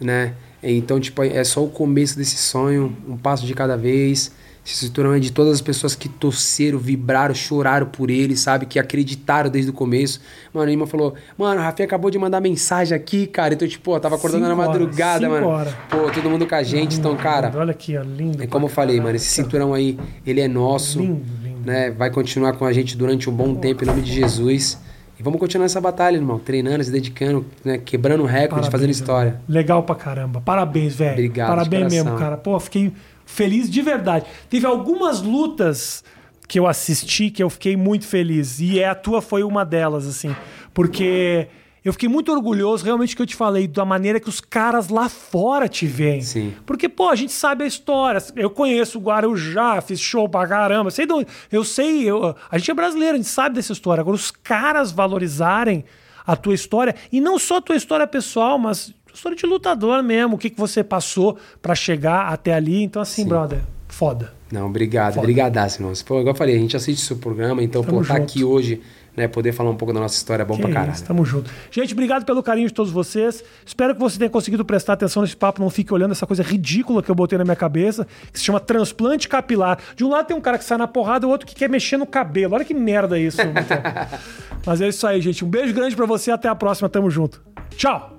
né, então, tipo, é só o começo desse sonho, um passo de cada vez, Esse cinturão é de todas as pessoas que torceram, vibraram, choraram por ele, sabe? Que acreditaram desde o começo. Mano, a irmã falou, mano, o Rafinha acabou de mandar mensagem aqui, cara. Então, tipo, pô, tava acordando Cinco na madrugada, mano. horas. Pô, todo mundo com a gente. Então, cara, Olha aqui, ó, lindo. é como eu falei, mano, esse cinturão aí, ele é nosso. Lindo, lindo. Né? Vai continuar com a gente durante um bom tempo, em nome de Jesus. E vamos continuar essa batalha, irmão. Treinando, se dedicando, né? quebrando recorde, Parabéns, fazendo história. Legal pra caramba. Parabéns, velho. Obrigado, Parabéns mesmo, cara. Pô, fiquei feliz de verdade. Teve algumas lutas que eu assisti que eu fiquei muito feliz. E é, a tua foi uma delas, assim. Porque eu fiquei muito orgulhoso, realmente, que eu te falei, da maneira que os caras lá fora te veem. Sim. Porque, pô, a gente sabe a história. Eu conheço o Guarujá, fiz show pra caramba. Sei de onde- eu sei, eu- a gente é brasileiro, a gente sabe dessa história. Agora, os caras valorizarem a tua história, e não só a tua história pessoal, mas história de lutador mesmo, o que, que você passou pra chegar até ali. Então, assim, brother, foda. Não, obrigado, obrigadaço, irmão. Pô, igual eu falei, a gente assiste o seu programa, então, Tamo pô, tá junto. aqui hoje, né, poder falar um pouco da nossa história é bom Que pra caralho. isso, tamo junto. Gente, obrigado pelo carinho de todos vocês. Espero que você tenha conseguido prestar atenção nesse papo, não fique olhando essa coisa ridícula que eu botei na minha cabeça, que se chama transplante capilar. De um lado tem um cara que sai na porrada, o outro que quer mexer no cabelo. Olha que merda isso. Mas é isso aí, gente. Um beijo grande pra você, até a próxima, tamo junto. Tchau!